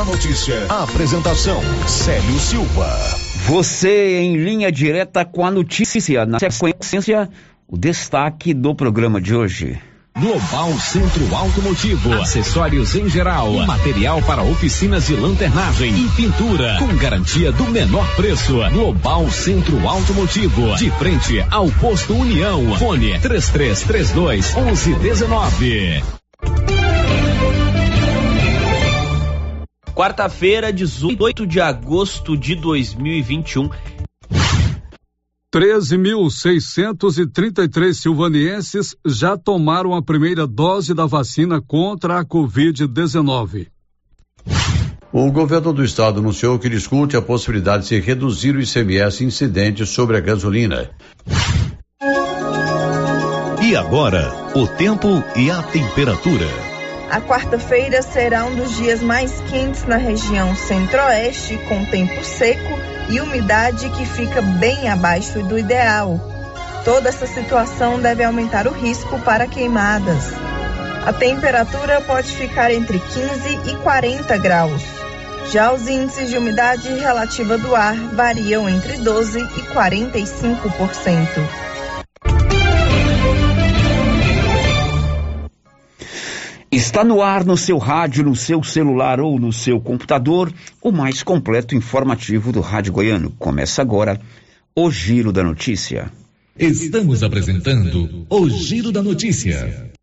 A notícia. A apresentação: Célio Silva. Você em linha direta com a notícia. Na sequência, o destaque do programa de hoje. Global Centro Automotivo, acessórios em geral, material para oficinas de lanternagem e pintura, com garantia do menor preço. Global Centro Automotivo, de frente ao posto União. Fone 3332 1119. Quarta-feira, 18 de agosto de 2021. 13.633 silvanienses já tomaram a primeira dose da vacina contra a Covid-19. O governo do estado anunciou que discute a possibilidade de se reduzir o ICMS incidente sobre a gasolina. E agora, o tempo e a temperatura. A quarta-feira será um dos dias mais quentes na região centro-oeste, com tempo seco e umidade que fica bem abaixo do ideal. Toda essa situação deve aumentar o risco para queimadas. A temperatura pode ficar entre 15 e 40 graus. Já os índices de umidade relativa do ar variam entre 12 e 45%. Está no ar no seu rádio, no seu celular ou no seu computador, o mais completo informativo do Rádio Goiano. Começa agora o Giro da Notícia. Estamos apresentando o Giro da Notícia.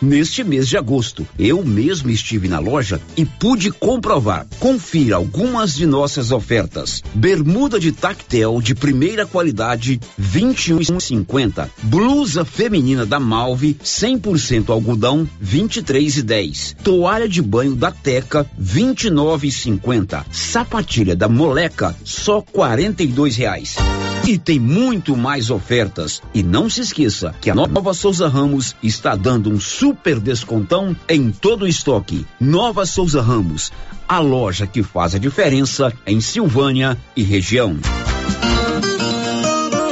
neste mês de agosto. Eu mesmo estive na loja e pude comprovar. Confira algumas de nossas ofertas. Bermuda de tactel de primeira qualidade 21,50. Blusa feminina da Malve 100% algodão 23,10. Toalha de banho da Teca 29,50. Sapatilha da Moleca só 42 reais. E tem muito mais ofertas. E não se esqueça que a Nova Souza Ramos está dando um super descontão em todo o estoque. Nova Souza Ramos, a loja que faz a diferença em Silvânia e região.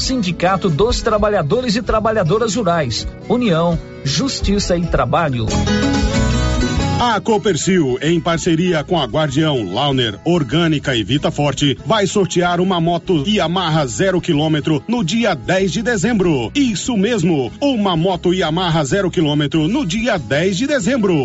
Sindicato dos Trabalhadores e Trabalhadoras Rurais, União, Justiça e Trabalho. A Copercil, em parceria com a Guardião, Launer, Orgânica e Vita Forte, vai sortear uma moto Yamaha zero quilômetro no dia 10 de dezembro. Isso mesmo, uma moto Yamaha zero quilômetro no dia 10 de dezembro.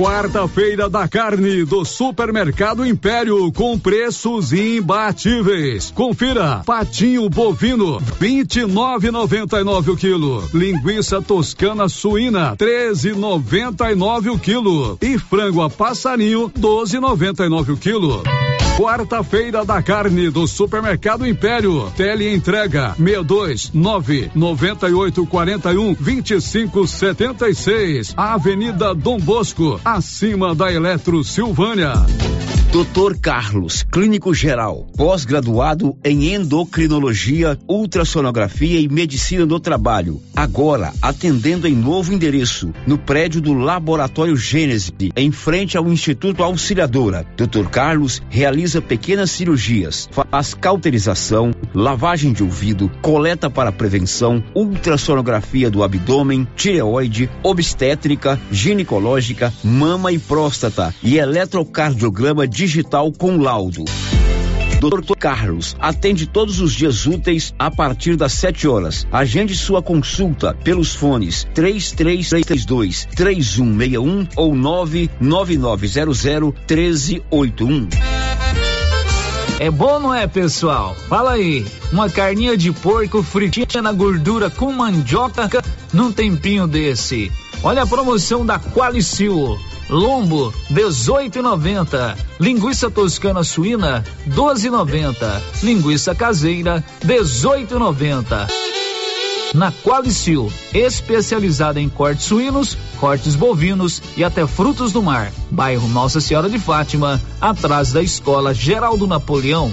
Quarta-feira da carne do Supermercado Império com preços imbatíveis. Confira: patinho bovino 29,99 o quilo, linguiça toscana suína 13,99 o quilo e frango a passarinho 12,99 o quilo. Quarta-feira da carne do Supermercado Império. Tele entrega 62 9 98 41 25 76. Avenida Dom Bosco, acima da Eletro Silvânia. Doutor Carlos, clínico geral, pós-graduado em endocrinologia, ultrassonografia e medicina do trabalho. Agora atendendo em novo endereço, no prédio do Laboratório Gênese, em frente ao Instituto Auxiliadora. Doutor Carlos realiza pequenas cirurgias, faz cauterização, lavagem de ouvido, coleta para prevenção, ultrassonografia do abdômen, tireoide, obstétrica, ginecológica, mama e próstata e eletrocardiograma digital com laudo. Dr. Carlos atende todos os dias úteis a partir das 7 horas. Agende sua consulta pelos fones 3332 3161 ou 99900 1381. É bom, não é, pessoal? Fala aí. Uma carninha de porco fritinha na gordura com mandioca num tempinho desse. Olha a promoção da Qualicil Lombo 18,90. Linguiça toscana suína 12,90. Linguiça caseira 18,90. Na Qualicil, especializada em cortes suínos, cortes bovinos e até frutos do mar. Bairro Nossa Senhora de Fátima, atrás da Escola Geraldo Napoleão.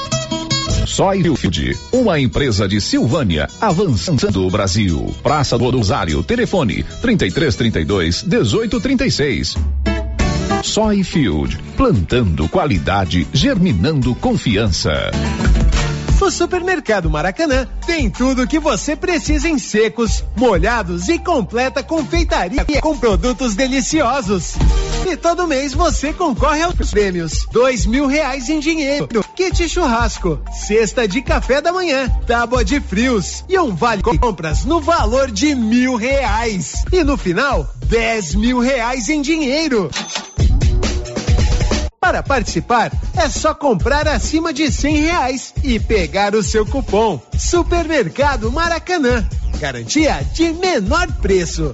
Soilfield, uma empresa de Silvânia, avançando o Brasil. Praça do Rosário, telefone 3332 1836. Soyfield, plantando qualidade, germinando confiança. O Supermercado Maracanã tem tudo o que você precisa em secos, molhados e completa confeitaria com produtos deliciosos. E todo mês você concorre aos prêmios: dois mil reais em dinheiro, kit churrasco, cesta de café da manhã, tábua de frios e um vale compras no valor de mil reais. E no final, dez mil reais em dinheiro. Para participar, é só comprar acima de cem reais e pegar o seu cupom Supermercado Maracanã. Garantia de menor preço.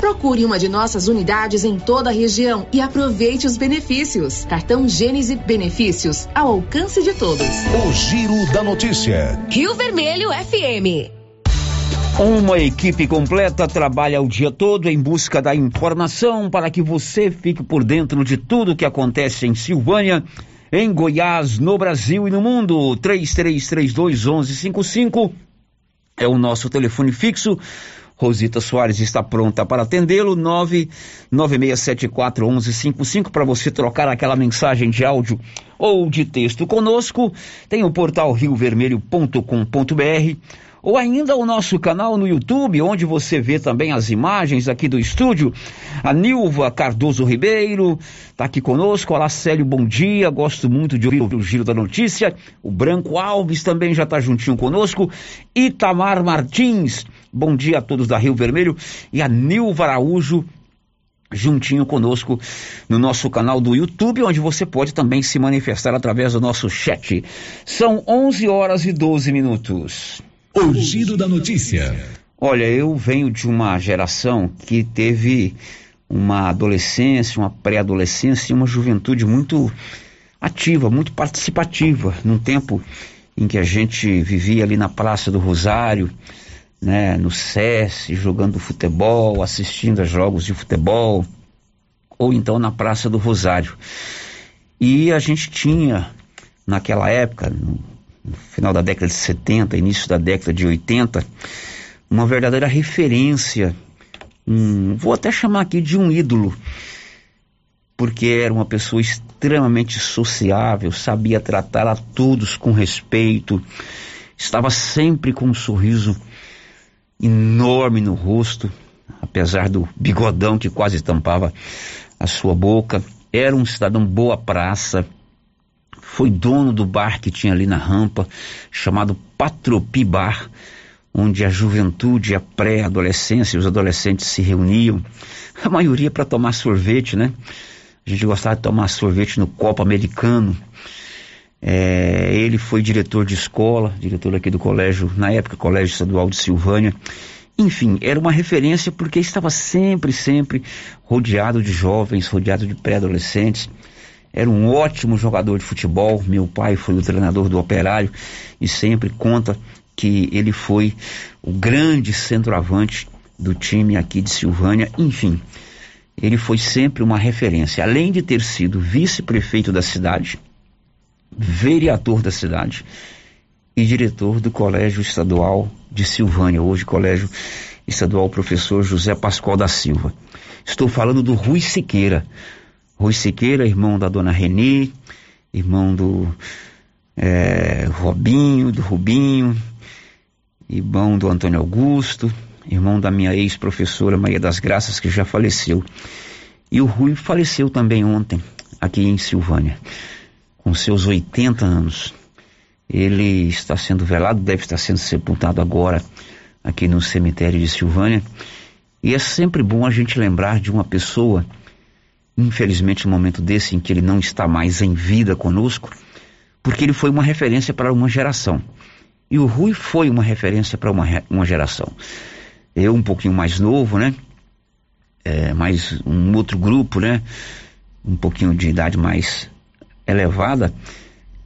Procure uma de nossas unidades em toda a região e aproveite os benefícios. Cartão Gênese Benefícios ao alcance de todos. O Giro da Notícia. Rio Vermelho FM. Uma equipe completa trabalha o dia todo em busca da informação para que você fique por dentro de tudo que acontece em Silvânia, em Goiás, no Brasil e no mundo. 3332 1155 é o nosso telefone fixo. Rosita Soares está pronta para atendê-lo. 996741155 para você trocar aquela mensagem de áudio ou de texto conosco. Tem o portal riovermelho.com.br ou ainda o nosso canal no YouTube, onde você vê também as imagens aqui do estúdio. A Nilva Cardoso Ribeiro está aqui conosco. Olá, Célio, bom dia. Gosto muito de ouvir o Giro da Notícia. O Branco Alves também já está juntinho conosco. Itamar Martins, bom dia a todos da Rio Vermelho. E a Nilva Araújo juntinho conosco no nosso canal do YouTube, onde você pode também se manifestar através do nosso chat. São 11 horas e 12 minutos. O Giro da Notícia. Olha, eu venho de uma geração que teve uma adolescência, uma pré-adolescência e uma juventude muito ativa, muito participativa, num tempo em que a gente vivia ali na Praça do Rosário, né, no SES, jogando futebol, assistindo a jogos de futebol, ou então na Praça do Rosário. E a gente tinha, naquela época, no final da década de 70, início da década de 80, uma verdadeira referência, um, vou até chamar aqui de um ídolo, porque era uma pessoa extremamente sociável, sabia tratar a todos com respeito, estava sempre com um sorriso enorme no rosto, apesar do bigodão que quase tampava a sua boca. Era um cidadão boa praça, foi dono do bar que tinha ali na rampa, chamado Patropi Bar, onde a juventude, a pré-adolescência e os adolescentes se reuniam, a maioria para tomar sorvete, né? A gente gostava de tomar sorvete no copo americano. É, ele foi diretor de escola, diretor aqui do colégio, na época, Colégio Estadual de Silvânia. Enfim, era uma referência porque estava sempre, sempre rodeado de jovens, rodeado de pré-adolescentes. Era um ótimo jogador de futebol. Meu pai foi o treinador do Operário e sempre conta que ele foi o grande centroavante do time aqui de Silvânia. Enfim, ele foi sempre uma referência. Além de ter sido vice-prefeito da cidade, vereador da cidade e diretor do Colégio Estadual de Silvânia, hoje Colégio Estadual Professor José Pascoal da Silva. Estou falando do Rui Siqueira. Rui Siqueira, irmão da dona Reni, irmão do é, Robinho, do Rubinho, irmão do Antônio Augusto, irmão da minha ex-professora Maria das Graças, que já faleceu. E o Rui faleceu também ontem, aqui em Silvânia, com seus 80 anos. Ele está sendo velado, deve estar sendo sepultado agora aqui no cemitério de Silvânia. E é sempre bom a gente lembrar de uma pessoa infelizmente, um momento desse em que ele não está mais em vida conosco, porque ele foi uma referência para uma geração. E o Rui foi uma referência para uma, uma geração. Eu, um pouquinho mais novo, né? É, mais um outro grupo, né? Um pouquinho de idade mais elevada,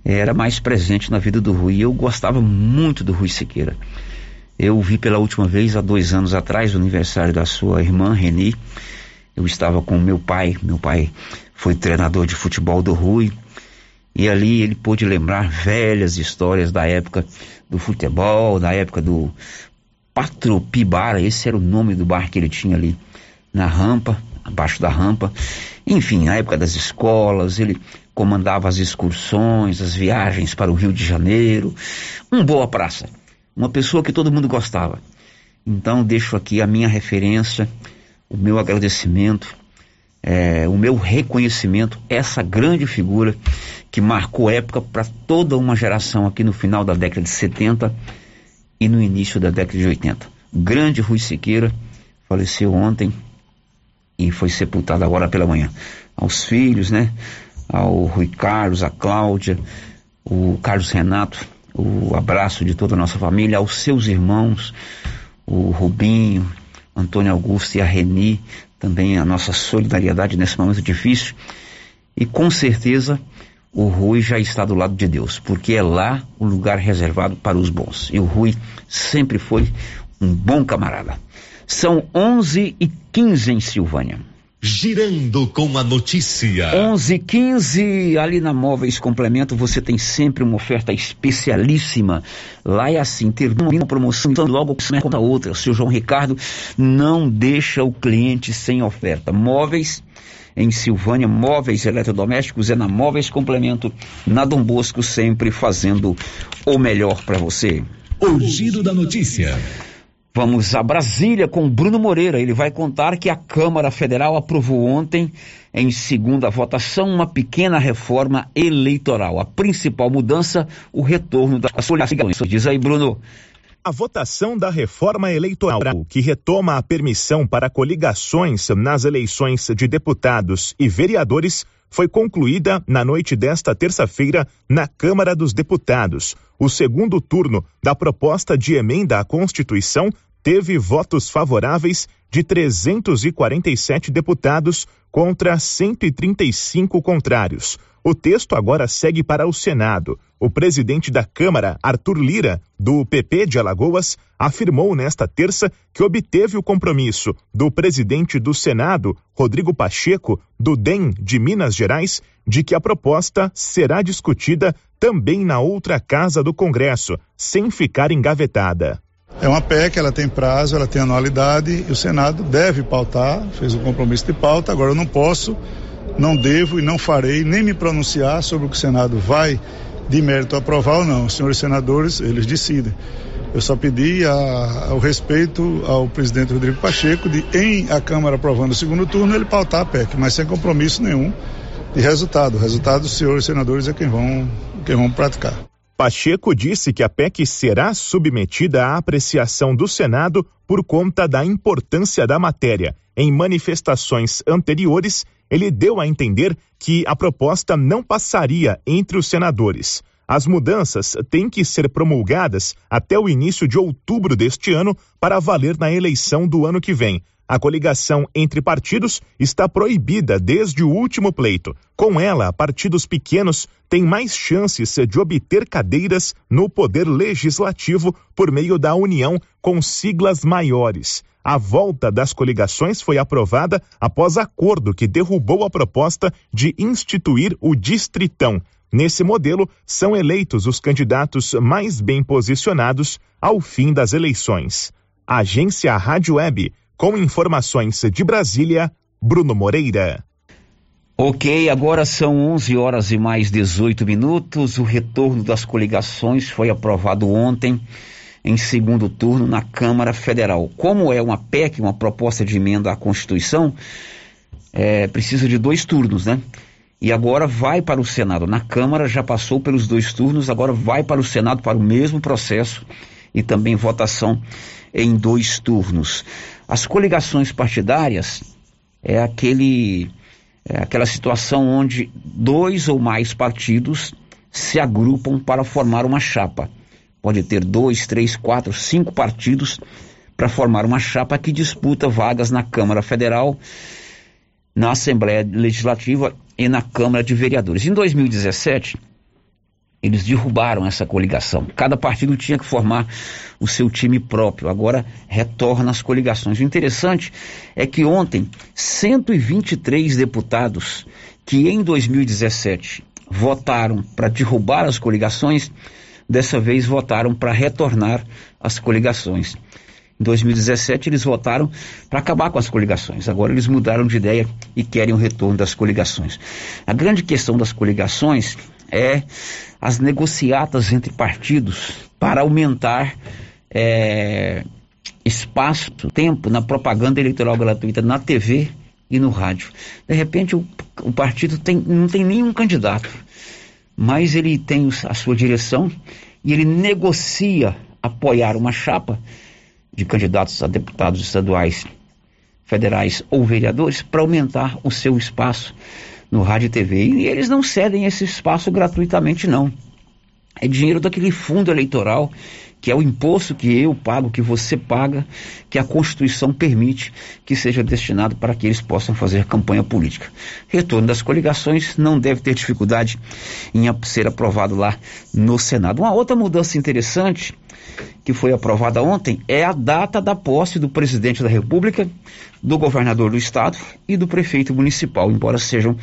era mais presente na vida do Rui. Eu gostava muito do Rui Siqueira. Eu o vi pela última vez há dois anos atrás, no aniversário da sua irmã, Reni. Eu estava com meu pai, meu pai foi treinador de futebol do Rui, e ali ele pôde lembrar velhas histórias da época do futebol, da época do Patropibara, esse era o nome do bar que ele tinha ali na rampa, abaixo da rampa. Enfim, na época das escolas, ele comandava as excursões, as viagens para o Rio de Janeiro. Um boa praça, uma pessoa que todo mundo gostava. Então deixo aqui a minha referência o meu agradecimento é, o meu reconhecimento, essa grande figura que marcou época para toda uma geração aqui no final da década de 70 e no início da década de 80. Grande Rui Siqueira faleceu ontem e foi sepultado agora pela manhã. Aos filhos, né? Ao Rui Carlos, a Cláudia, o Carlos Renato, o abraço de toda a nossa família, aos seus irmãos, o Rubinho, Antônio Augusto e a Reni, também a nossa solidariedade nesse momento difícil. E com certeza o Rui já está do lado de Deus, porque é lá o lugar reservado para os bons. E o Rui sempre foi um bom camarada. São 11 e 15 em Silvânia. Girando com a notícia. 11 15 ali na Móveis Complemento você tem sempre uma oferta especialíssima. Lá é assim, termina uma promoção, então logo começa a outra. O seu João Ricardo não deixa o cliente sem oferta. Móveis em Silvânia, móveis eletrodomésticos é na Móveis Complemento, na Dom Bosco, sempre fazendo o melhor para você. O giro da notícia. Vamos a Brasília com Bruno Moreira. Ele vai contar que a Câmara Federal aprovou ontem, em segunda votação, uma pequena reforma eleitoral. A principal mudança, o retorno das coligações. Diz aí, Bruno. A votação da reforma eleitoral, que retoma a permissão para coligações nas eleições de deputados e vereadores, foi concluída na noite desta terça-feira na Câmara dos Deputados. O segundo turno da proposta de emenda à Constituição teve votos favoráveis de 347 deputados contra 135 contrários. O texto agora segue para o Senado. O presidente da Câmara, Arthur Lira, do PP de Alagoas, afirmou nesta terça que obteve o compromisso do presidente do Senado, Rodrigo Pacheco, do DEM de Minas Gerais, de que a proposta será discutida também na outra casa do Congresso, sem ficar engavetada. É uma PEC, ela tem prazo, ela tem anualidade e o Senado deve pautar, fez o compromisso de pauta. Agora eu não posso, não devo e não farei nem me pronunciar sobre o que o Senado vai de mérito aprovar ou não. Os senhores senadores, eles decidem. Eu só pedi a, o respeito ao presidente Rodrigo Pacheco de, em a Câmara aprovando o segundo turno, ele pautar a PEC, mas sem compromisso nenhum de resultado. O resultado, os senhores senadores é quem vão, quem vão praticar. Pacheco disse que a PEC será submetida à apreciação do Senado por conta da importância da matéria. Em manifestações anteriores, ele deu a entender que a proposta não passaria entre os senadores. As mudanças têm que ser promulgadas até o início de outubro deste ano para valer na eleição do ano que vem. A coligação entre partidos está proibida desde o último pleito. Com ela, partidos pequenos têm mais chances de obter cadeiras no poder legislativo por meio da união com siglas maiores. A volta das coligações foi aprovada após acordo que derrubou a proposta de instituir o Distritão. Nesse modelo, são eleitos os candidatos mais bem posicionados ao fim das eleições. Agência Rádio Web com informações de Brasília, Bruno Moreira. Ok, agora são 11 horas e mais 18 minutos. O retorno das coligações foi aprovado ontem em segundo turno na Câmara Federal. Como é uma PEC, uma proposta de emenda à Constituição, é, precisa de dois turnos, né? E agora vai para o Senado. Na Câmara já passou pelos dois turnos, agora vai para o Senado para o mesmo processo e também votação em dois turnos. As coligações partidárias é aquele é aquela situação onde dois ou mais partidos se agrupam para formar uma chapa. Pode ter dois, três, quatro, cinco partidos para formar uma chapa que disputa vagas na Câmara Federal, na Assembleia Legislativa e na Câmara de Vereadores. Em 2017, eles derrubaram essa coligação. Cada partido tinha que formar o seu time próprio. Agora retorna as coligações. O interessante é que ontem 123 deputados que em 2017 votaram para derrubar as coligações, dessa vez votaram para retornar as coligações. Em 2017 eles votaram para acabar com as coligações. Agora eles mudaram de ideia e querem o retorno das coligações. A grande questão das coligações é as negociatas entre partidos para aumentar é, espaço, tempo na propaganda eleitoral gratuita na TV e no rádio. De repente o, o partido tem, não tem nenhum candidato, mas ele tem a sua direção e ele negocia apoiar uma chapa de candidatos a deputados estaduais, federais ou vereadores para aumentar o seu espaço no rádio e TV. E eles não cedem esse espaço gratuitamente, não. É dinheiro daquele fundo eleitoral que é o imposto que eu pago, que você paga, que a Constituição permite que seja destinado para que eles possam fazer campanha política. Retorno das coligações não deve ter dificuldade em ser aprovado lá no Senado. Uma outra mudança interessante que foi aprovada ontem é a data da posse do presidente da República, do governador do estado e do prefeito municipal, embora sejam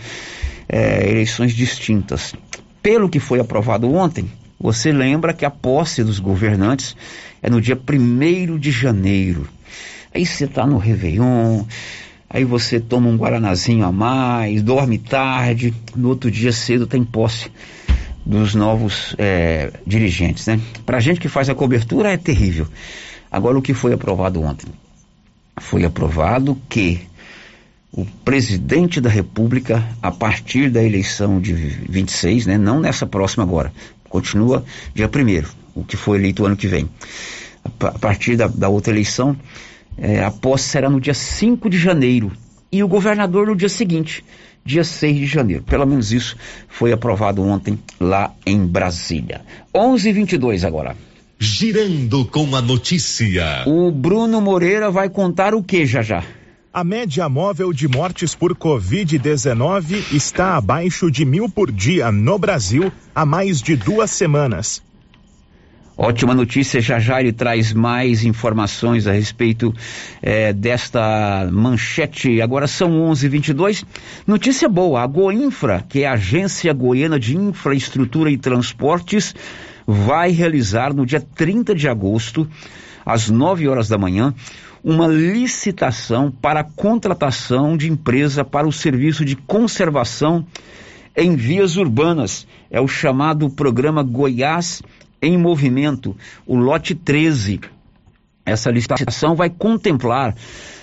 é, eleições distintas. Pelo que foi aprovado ontem, você lembra que a posse dos governantes é no dia 1 de janeiro. Aí você está no Réveillon, aí você toma um guaranazinho a mais, dorme tarde, no outro dia cedo tem posse dos novos é, dirigentes, né? Para gente que faz a cobertura é terrível. Agora o que foi aprovado ontem? Foi aprovado que o presidente da República, a partir da eleição de 26, né, não nessa próxima agora, Continua dia 1 o que foi eleito ano que vem. A, partir da, da outra eleição, é, a posse será no dia 5 de janeiro e o governador no dia seguinte, dia 6 de janeiro. Pelo menos isso foi aprovado ontem lá em Brasília. 11:22 agora. Girando com a notícia. O Bruno Moreira vai contar o que já já? A média móvel de mortes por Covid-19 está abaixo de mil por dia no Brasil há mais de duas semanas. Ótima notícia, já já ele traz mais informações a respeito eh, desta manchete. Agora são 11:22. Notícia boa: a Goinfra, que é a Agência Goiana de Infraestrutura e Transportes, vai realizar no dia 30 de agosto, às 9 horas da manhã, uma licitação para contratação de empresa para o serviço de conservação em vias urbanas. É o chamado programa Goiás em Movimento, o lote 13. Essa licitação vai contemplar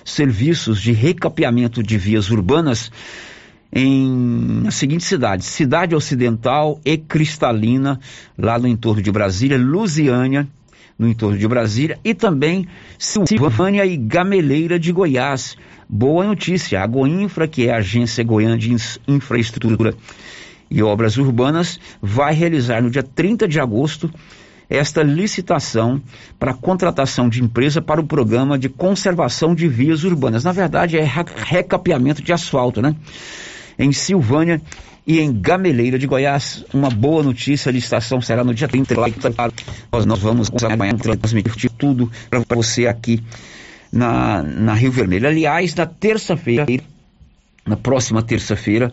serviços de recapeamento de vias urbanas em as seguintes cidades: Cidade Ocidental e Cristalina, lá no entorno de Brasília, Lusiânia, no entorno de Brasília, e também Silvânia e Gameleira de Goiás. Boa notícia, a Goinfra, que é a Agência Goiana de Infraestrutura e Obras Urbanas, vai realizar no dia 30 de agosto esta licitação para contratação de empresa para o programa de conservação de vias urbanas. Na verdade, é recapeamento de asfalto, né? Em Silvânia e em Gameleira de Goiás, uma boa notícia, a licitação será no dia 30. Nós, nós vamos amanhã transmitir tudo para você aqui na, na Rio Vermelho. Aliás, na terça-feira, na próxima terça-feira,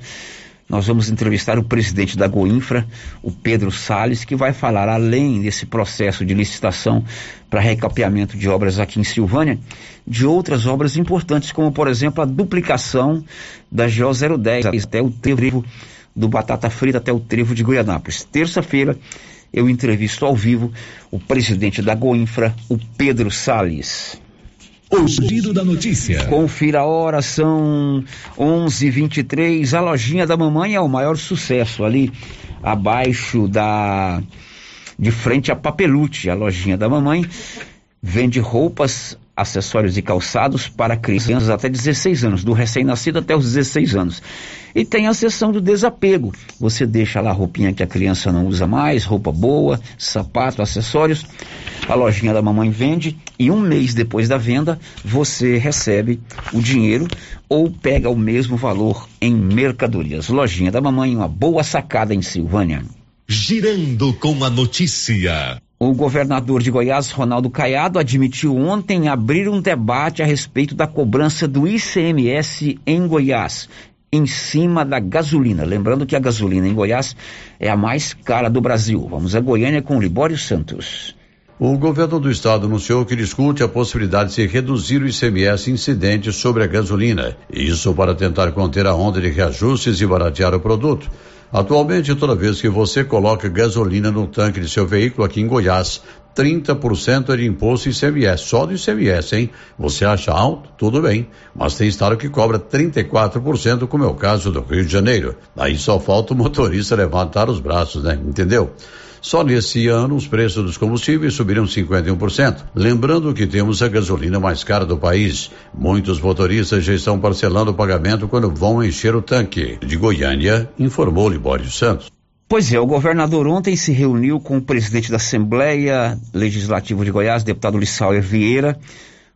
nós vamos entrevistar o presidente da Goinfra, o Pedro Sales, que vai falar, além desse processo de licitação para recapeamento de obras aqui em Silvânia, de outras obras importantes, como, por exemplo, a duplicação da GO 010 até o trevo do Batata Frita até o Trevo de Goianápolis. Terça-feira eu entrevisto ao vivo o presidente da Goinfra, o Pedro Sales. O giro da notícia. Confira a hora, são 11:23. A lojinha da mamãe é o maior sucesso ali abaixo da de frente a Papelute, a lojinha da mamãe vende roupas, acessórios e calçados para crianças até 16 anos, do recém-nascido até os 16 anos. E tem a seção do desapego. Você deixa lá a roupinha que a criança não usa mais, roupa boa, sapato, acessórios. A lojinha da mamãe vende e um mês depois da venda você recebe o dinheiro ou pega o mesmo valor em mercadorias. Lojinha da mamãe, uma boa sacada em Silvânia. Girando com a notícia. O governador de Goiás, Ronaldo Caiado, admitiu ontem abrir um debate a respeito da cobrança do ICMS em Goiás em cima da gasolina. Lembrando que a gasolina em Goiás é a mais cara do Brasil. Vamos a Goiânia com Libório Santos. O governo do estado anunciou que discute a possibilidade de reduzir o ICMS incidente sobre a gasolina. Isso para tentar conter a onda de reajustes e baratear o produto. Atualmente, toda vez que você coloca gasolina no tanque de seu veículo aqui em Goiás, 30% é de imposto ICMS, só do ICMS, hein? Você acha alto? Tudo bem. Mas tem estado que cobra 34%, como é o caso do Rio de Janeiro. Aí só falta o motorista levantar os braços, né? Entendeu? Só nesse ano os preços dos combustíveis subiram 51%. Lembrando que temos a gasolina mais cara do país. Muitos motoristas já estão parcelando o pagamento quando vão encher o tanque. De Goiânia, informou Libório Santos. Pois é, o governador ontem se reuniu com o presidente da Assembleia Legislativa de Goiás, deputado Lissauer Vieira,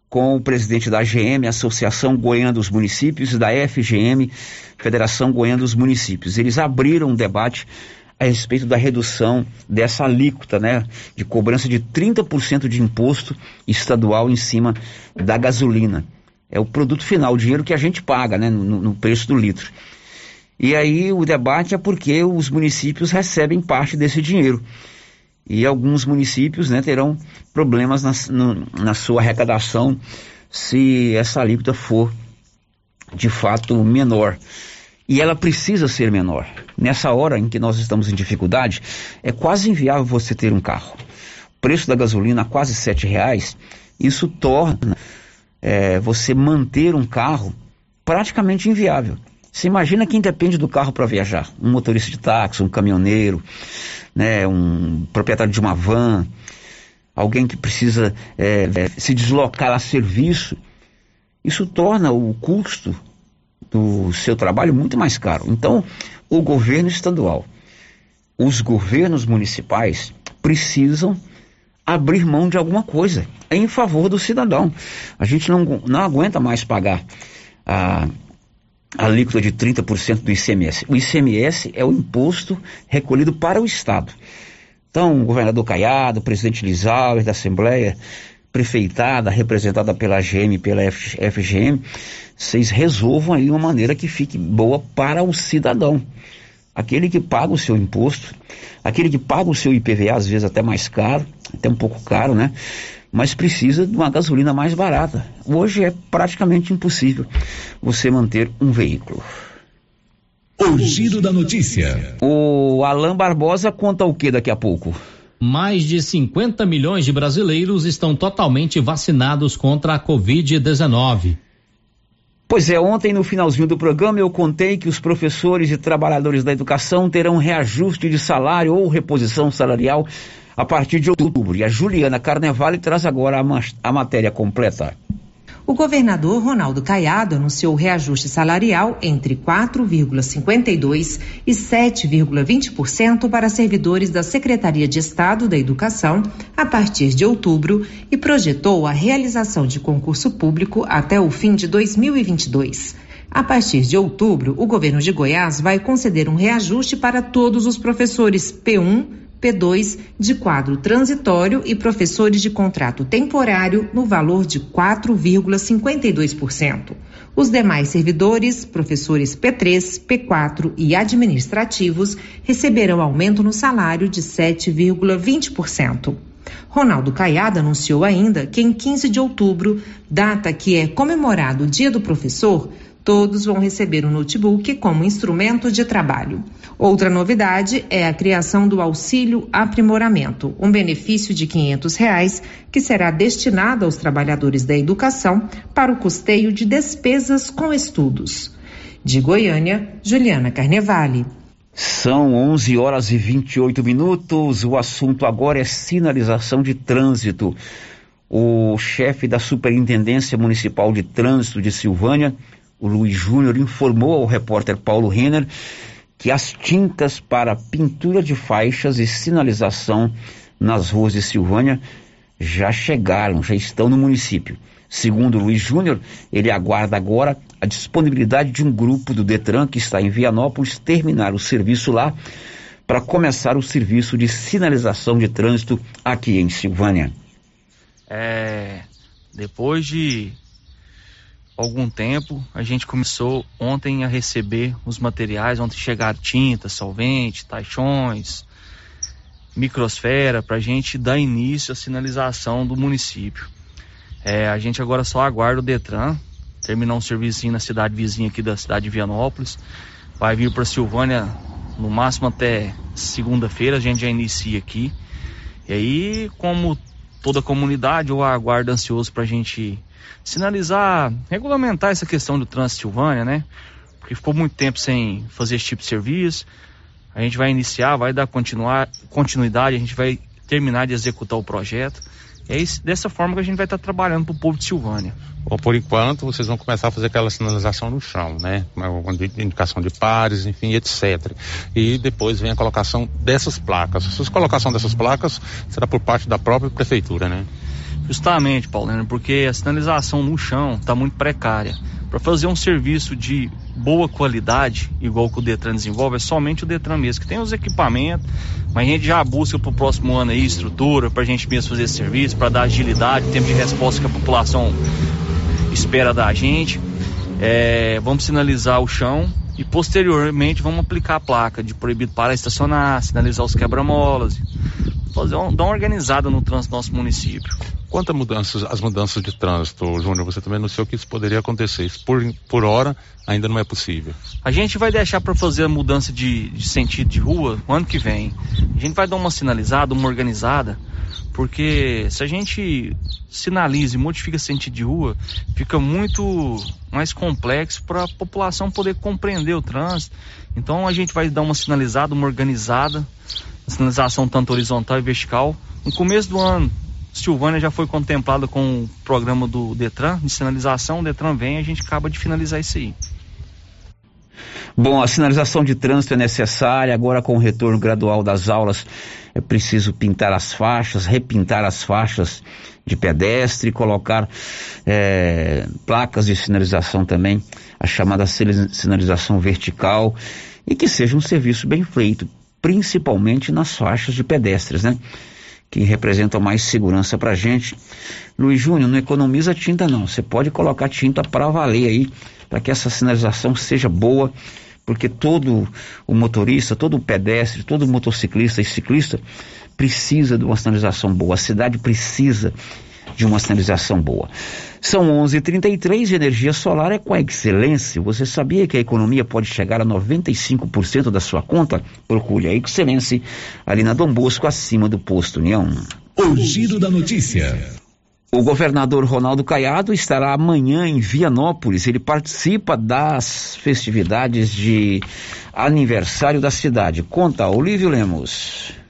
com o presidente da AGM, Associação Goiana dos Municípios, e da FGM, Federação Goiana dos Municípios. Eles abriram um debate a respeito da redução dessa alíquota, né, de cobrança de 30% de imposto estadual em cima da gasolina. É o produto final, o dinheiro que a gente paga, né, no, no preço do litro. E aí o debate é porque os municípios recebem parte desse dinheiro. E alguns municípios né, terão problemas na, no, na sua arrecadação se essa alíquota for de fato menor e ela precisa ser menor. Nessa hora em que nós estamos em dificuldade, é quase inviável você ter um carro. O preço da gasolina a quase sete reais, isso torna é, você manter um carro praticamente inviável. Você imagina quem depende do carro para viajar? Um motorista de táxi, um caminhoneiro, né, um proprietário de uma van, alguém que precisa é, se deslocar a serviço. Isso torna o custo do seu trabalho muito mais caro. Então, o governo estadual, os governos municipais precisam abrir mão de alguma coisa em favor do cidadão. A gente não, não aguenta mais pagar a, a alíquota de 30% do ICMS. O ICMS é o imposto recolhido para o Estado. Então, o governador Caiado, o presidente Lisauer da Assembleia, prefeitada, representada pela AGM e pela FGM, vocês resolvam aí uma maneira que fique boa para o cidadão. Aquele que paga o seu imposto, aquele que paga o seu IPVA, às vezes até mais caro, até um pouco caro, né? Mas precisa de uma gasolina mais barata. Hoje é praticamente impossível você manter um veículo. O giro da notícia. O Alain Barbosa conta o que daqui a pouco? mais de 50 milhões de brasileiros estão totalmente vacinados contra a Covid-19. Pois é, ontem no finalzinho do programa eu contei que os professores e trabalhadores da educação terão reajuste de salário ou reposição salarial a partir de outubro. E a Juliana Carnevale traz agora a, a matéria completa. O governador Ronaldo Caiado anunciou reajuste salarial entre 4,52% e 7,20% para servidores da Secretaria de Estado da Educação a partir de outubro e projetou a realização de concurso público até o fim de 2022. A partir de outubro, o governo de Goiás vai conceder um reajuste para todos os professores P1, P2 de quadro transitório e professores de contrato temporário no valor de 4,52%. Os demais servidores, professores P3, P4 e administrativos receberão aumento no salário de 7,20%. Ronaldo Caiado anunciou ainda que em 15 de outubro, data que é comemorado o Dia do Professor, todos vão receber um notebook como instrumento de trabalho. Outra novidade é a criação do auxílio aprimoramento, um benefício de 500 reais que será destinado aos trabalhadores da educação para o custeio de despesas com estudos. De Goiânia, Juliana Carnevale. São 11 horas e 28 minutos. O assunto agora é sinalização de trânsito. O chefe da Superintendência Municipal de Trânsito de Silvânia o Luiz Júnior informou ao repórter Paulo Renner que as tintas para pintura de faixas e sinalização nas ruas de Silvânia já chegaram, já estão no município. Segundo Luiz Júnior, ele aguarda agora a disponibilidade de um grupo do Detran que está em Vianópolis terminar o serviço lá para começar o serviço de sinalização de trânsito aqui em Silvânia. É, depois de algum tempo. A gente começou ontem a receber os materiais, ontem chegaram tinta, solvente, taixões, microsfera para a gente dar início à sinalização do município. É, a gente agora só aguarda o Detran terminar um serviço na cidade vizinha aqui da cidade de Vianópolis. Vai vir para Silvânia no máximo até segunda-feira, a gente já inicia aqui. E aí, como toda a comunidade, eu aguardo ansioso para a gente sinalizar, regulamentar essa questão do trânsito Silvânia, né? Porque ficou muito tempo sem fazer esse tipo de serviço. A gente vai iniciar, vai dar continuar, continuidade, a gente vai terminar de executar o projeto. É isso, dessa forma que a gente vai estar trabalhando para o povo de Silvânia. Bom, por enquanto, vocês vão começar a fazer aquela sinalização no chão, né? Indicação de pares, enfim, etc. E depois vem a colocação dessas placas. Essa colocação dessas placas será por parte da própria prefeitura, né? Justamente, Paulino, porque a sinalização no chão está muito precária. Para fazer um serviço de boa qualidade, igual que o Detran desenvolve, é somente o Detran mesmo, que tem os equipamentos, mas a gente já busca para o próximo ano aí estrutura para a gente mesmo fazer esse serviço, para dar agilidade, tempo de resposta que a população espera da gente. É, vamos sinalizar o chão e posteriormente vamos aplicar a placa de proibido para estacionar, sinalizar os quebra-molas, fazer dar uma organizada no trânsito do nosso município. Quanto às mudanças, as mudanças de trânsito, Júnior, você também anunciou que isso poderia acontecer. Isso por, por hora ainda não é possível. A gente vai deixar para fazer a mudança de, de sentido de rua no ano que vem. A gente vai dar uma sinalizada, uma organizada, porque se a gente sinaliza e modifica sentido de rua, fica muito mais complexo para a população poder compreender o trânsito. Então a gente vai dar uma sinalizada, uma organizada, sinalização tanto horizontal e vertical. No começo do ano, Silvânia já foi contemplada com o programa do Detran de sinalização. O Detran vem e a gente acaba de finalizar isso aí. Bom, a sinalização de trânsito é necessária, agora com o retorno gradual das aulas é preciso pintar as faixas, repintar as faixas de pedestre, colocar é, placas de sinalização também, a chamada sinalização vertical, e que seja um serviço bem feito, principalmente nas faixas de pedestres, né? Que representam mais segurança para gente. Luiz Júnior, não economiza tinta não, você pode colocar tinta para valer aí, para que essa sinalização seja boa porque todo o motorista, todo o pedestre, todo motociclista e ciclista precisa de uma sinalização boa. A cidade precisa de uma sinalização boa. São 11:33 e energia solar é com a excelência. Você sabia que a economia pode chegar a 95% da sua conta? Procure a excelência ali na Dom Bosco, acima do posto União. O giro da notícia. O governador Ronaldo Caiado estará amanhã em Vianópolis. Ele participa das festividades de aniversário da cidade. Conta, Olívio Lemos.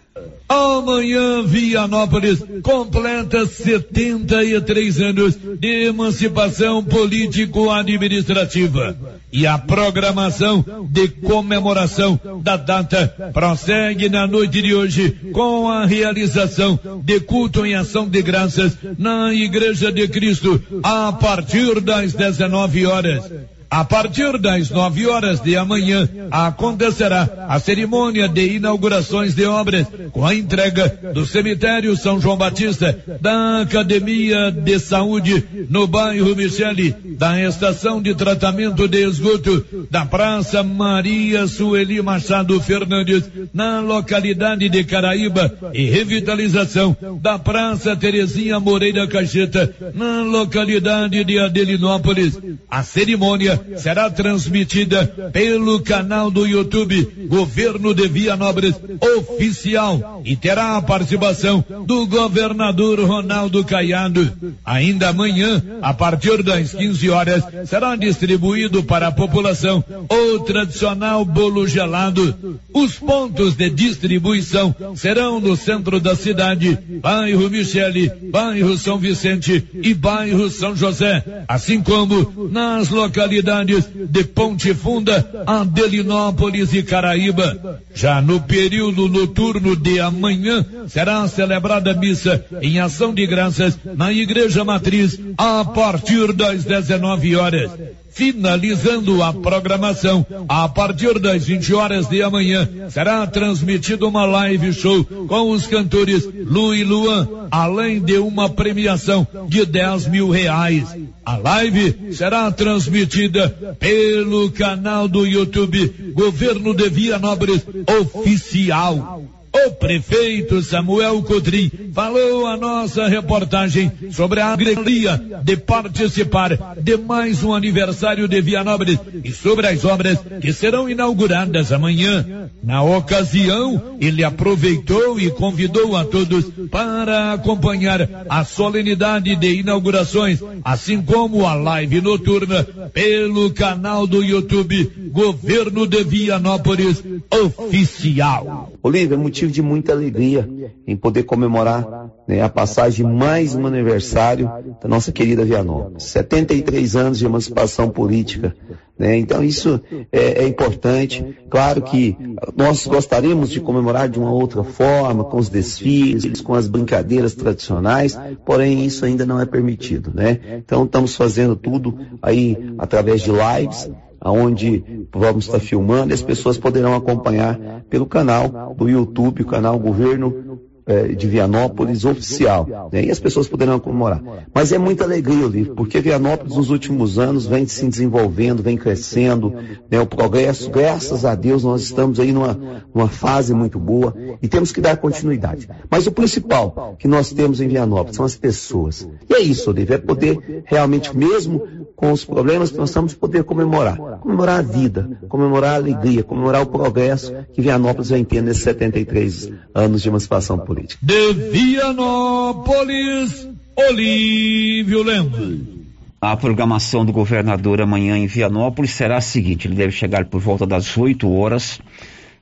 Amanhã, Vianópolis completa 73 anos de emancipação político-administrativa. E a programação de comemoração da data prossegue na noite de hoje com a realização de culto em ação de graças na Igreja de Cristo a partir das 19 horas. A partir das 9 horas de amanhã acontecerá a cerimônia de inaugurações de obras com a entrega do cemitério São João Batista, da Academia de Saúde no bairro Michele, da estação de tratamento de esgoto da Praça Maria Sueli Machado Fernandes, na localidade de Caraíba, e revitalização da Praça Terezinha Moreira Cacheta, na localidade de Adelinópolis. A cerimônia será transmitida pelo canal do YouTube Governo de Vianópolis Oficial e terá a participação do governador Ronaldo Caiado. Ainda amanhã, a partir das 15 horas, será distribuído para a população o tradicional bolo gelado. Os pontos de distribuição serão no centro da cidade, bairro Michele, bairro São Vicente e bairro São José, assim como nas localidades cidades de Ponte Funda, Adelinópolis e Caraíba. Já no período noturno de amanhã, será celebrada missa em ação de graças na Igreja Matriz a partir das 19 horas finalizando a programação. A partir das 20 horas de amanhã será transmitida uma live show com os cantores Lu e Luan, além de uma premiação de 10 mil reais. A live será transmitida pelo canal do YouTube Governo de Vianópolis Oficial. O prefeito Samuel Codrim falou a nossa reportagem sobre a alegria de participar de mais um aniversário de Vianópolis e sobre as obras que serão inauguradas amanhã. Na ocasião, ele aproveitou e convidou a todos para acompanhar a solenidade de inaugurações, assim como a live noturna pelo canal do YouTube Governo de Vianópolis Oficial. Olívia, motivo de muita alegria em poder comemorar né, a passagem de mais um aniversário da nossa querida Vianópolis. 73 anos de emancipação política. Né? Então isso é, é, importante. Claro que nós gostaríamos de comemorar de uma outra forma, com os desfiles, com as brincadeiras tradicionais, porém isso ainda não é permitido. Né? Então estamos fazendo tudo aí através de lives onde vamos estar filmando e as pessoas poderão acompanhar pelo canal do YouTube, o canal Governo eh, de Vianópolis oficial. Né? E as pessoas poderão comemorar. Mas é muita alegria, Olívio, porque Vianópolis nos últimos anos vem se desenvolvendo, vem crescendo, né? o progresso, graças a Deus, nós estamos aí numa, numa fase muito boa e temos que dar continuidade. Mas o principal que nós temos em Vianópolis são as pessoas. E é isso, Olívio, é poder realmente, mesmo com os problemas que nós estamos, poder comemorar. Comemorar a vida, comemorar a alegria, comemorar o progresso que Vianópolis vem tendo nesses 73 anos de emancipação política. De Vianópolis, Olívio Lemos. A programação do governador amanhã em Vianópolis será a seguinte: ele deve chegar por volta das 8 horas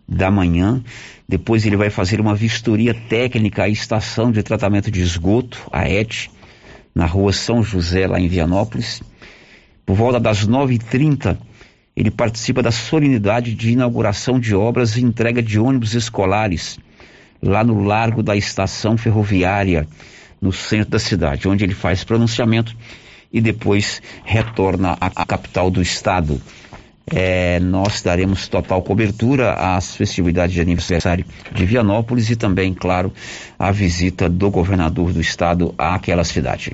da manhã. Depois ele vai fazer uma vistoria técnica à estação de tratamento de esgoto, a ET, na rua São José, lá em Vianópolis. Por volta das 9h30, ele participa da solenidade de inauguração de obras e entrega de ônibus escolares lá no largo da estação ferroviária, no centro da cidade, onde ele faz pronunciamento e depois retorna à capital do estado. É, nós daremos total cobertura às festividades de aniversário de Vianópolis e também, claro, a visita do governador do estado àquela cidade.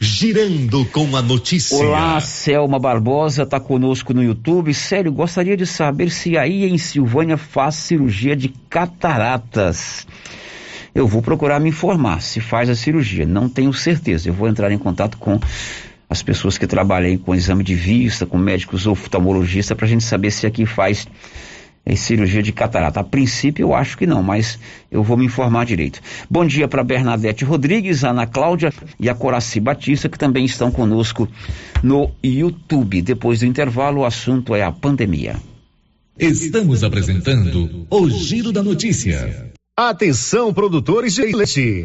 Girando com a notícia. Olá, Selma Barbosa está conosco no YouTube. Sério, gostaria de saber se aí em Silvânia faz cirurgia de cataratas. Eu vou procurar me informar se faz a cirurgia. Não tenho certeza. Eu vou entrar em contato com as pessoas que trabalham com exame de vista, com médicos oftalmologistas, para a gente saber se aqui faz em cirurgia de catarata. A princípio eu acho que não, mas eu vou me informar direito. Bom dia para Bernadette Rodrigues, Ana Cláudia e a Coraci Batista, que também estão conosco no YouTube. Depois do intervalo, o assunto é a pandemia. Estamos apresentando o Giro da Notícia. Atenção, produtores de leite.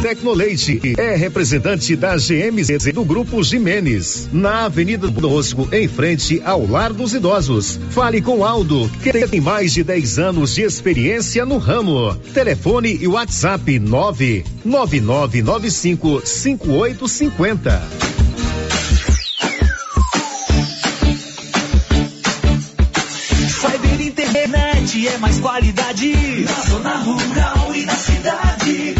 Tecnoleite é representante da GMZ do Grupo Jimenez, na Avenida do Bosco, em frente ao Lar dos Idosos. Fale com Aldo, que tem mais de 10 anos de experiência no ramo. Telefone e WhatsApp 99995 5850. Cyber internet é mais qualidade na zona rural e na cidade.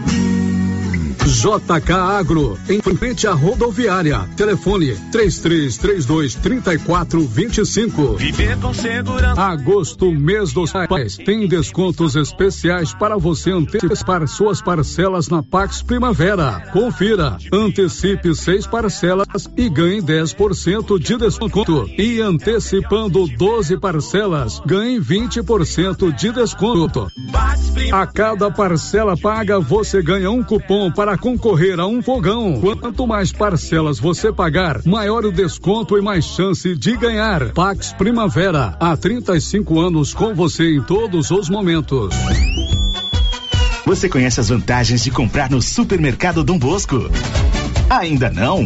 JK Agro, em frente à rodoviária. Telefone 3332 3425. Viver com segurança. Agosto, mês dos pais. Tem descontos especiais para você antecipar suas parcelas na Pax Primavera. Confira. Antecipe seis parcelas e ganhe 10% de desconto. E antecipando 12 parcelas, ganhe 20% de desconto. A cada parcela paga, você ganha um cupom para concorrer a um fogão. Quanto mais parcelas você pagar, maior o desconto e mais chance de ganhar. Pax Primavera, há 35 anos com você em todos os momentos. Você conhece as vantagens de comprar no Supermercado Dom Bosco? Ainda não?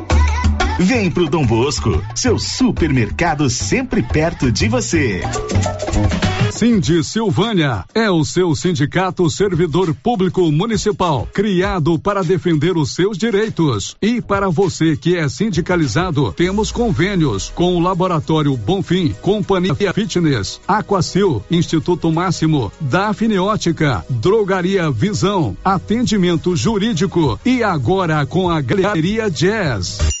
Vem pro Dom Bosco, seu supermercado sempre perto de você. Cindy Silvânia é o seu sindicato servidor público municipal, criado para defender os seus direitos. E para você que é sindicalizado, temos convênios com o Laboratório Bonfim, Companhia Fitness, Aquacil, Instituto Máximo, Dafniótica, Drogaria Visão, Atendimento Jurídico e agora com a Galeria Jazz.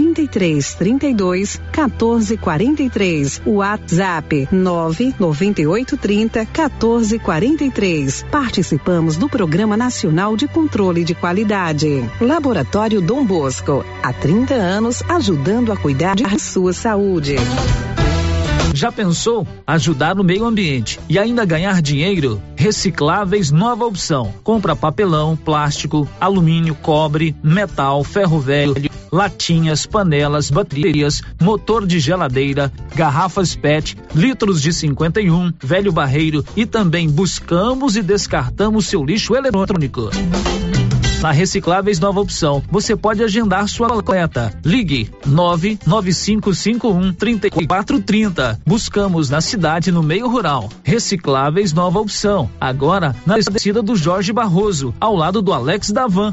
33 32 14 43. WhatsApp 9 98 30 14 43. Participamos do Programa Nacional de Controle de Qualidade. Laboratório Dom Bosco. Há 30 anos ajudando a cuidar de sua saúde. Já pensou ajudar no meio ambiente e ainda ganhar dinheiro? Recicláveis Nova Opção. Compra papelão, plástico, alumínio, cobre, metal, ferro velho, latinhas, panelas, baterias, motor de geladeira, garrafas PET, litros de 51, velho barreiro e também buscamos e descartamos seu lixo eletrônico. Na Recicláveis Nova Opção, você pode agendar sua coleta. Ligue 99551 3430. Buscamos na cidade no meio rural. Recicláveis Nova Opção. Agora na descida do Jorge Barroso, ao lado do Alex Davan.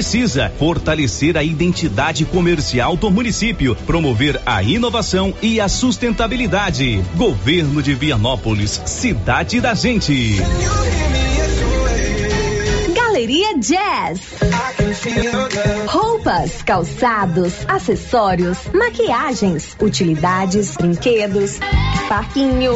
precisa fortalecer a identidade comercial do município, promover a inovação e a sustentabilidade. Governo de Vianópolis, cidade da gente. Galeria Jazz. Roupas, calçados, acessórios, maquiagens, utilidades, brinquedos, parquinho.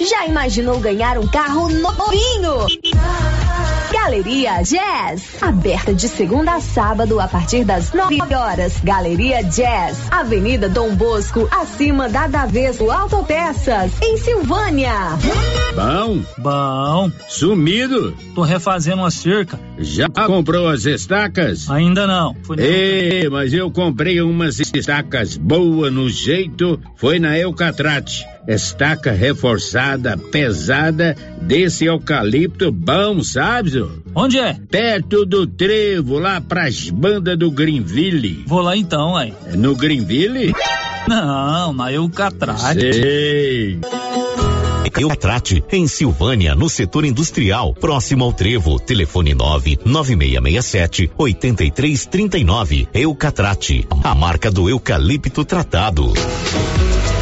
Já imaginou ganhar um carro novinho? Galeria Jazz, aberta de segunda a sábado a partir das 9 horas. Galeria Jazz, Avenida Dom Bosco, acima da Daveso Autopeças, em Silvânia. Bom? Bom. Sumido? Tô refazendo uma cerca. Já comprou as estacas? Ainda não. Ei, mas eu comprei umas estacas boas no jeito, foi na Eucatrate. Estaca reforçada, pesada, desse eucalipto bom, sabe? Onde é? Perto do trevo, lá pras bandas do Greenville. Vou lá então, aí. No Greenville? Não, na Eucatrate. Sei. Eucatrate, em Silvânia, no setor industrial, próximo ao Trevo. Telefone 99667 8339. Eucatrate, a marca do eucalipto tratado.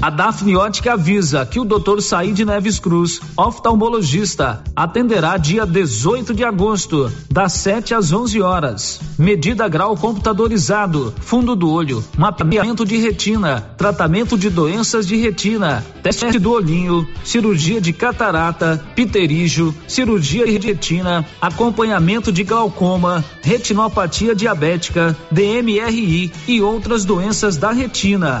A Daphne Ótica avisa que o Dr. Said Neves Cruz, oftalmologista, atenderá dia 18 de agosto, das 7 às 11 horas. Medida grau computadorizado, fundo do olho, mapeamento de retina, tratamento de doenças de retina, teste do olhinho, cirurgia de catarata, pterígio, cirurgia de retina, acompanhamento de glaucoma, retinopatia diabética, DMRI e outras doenças da retina.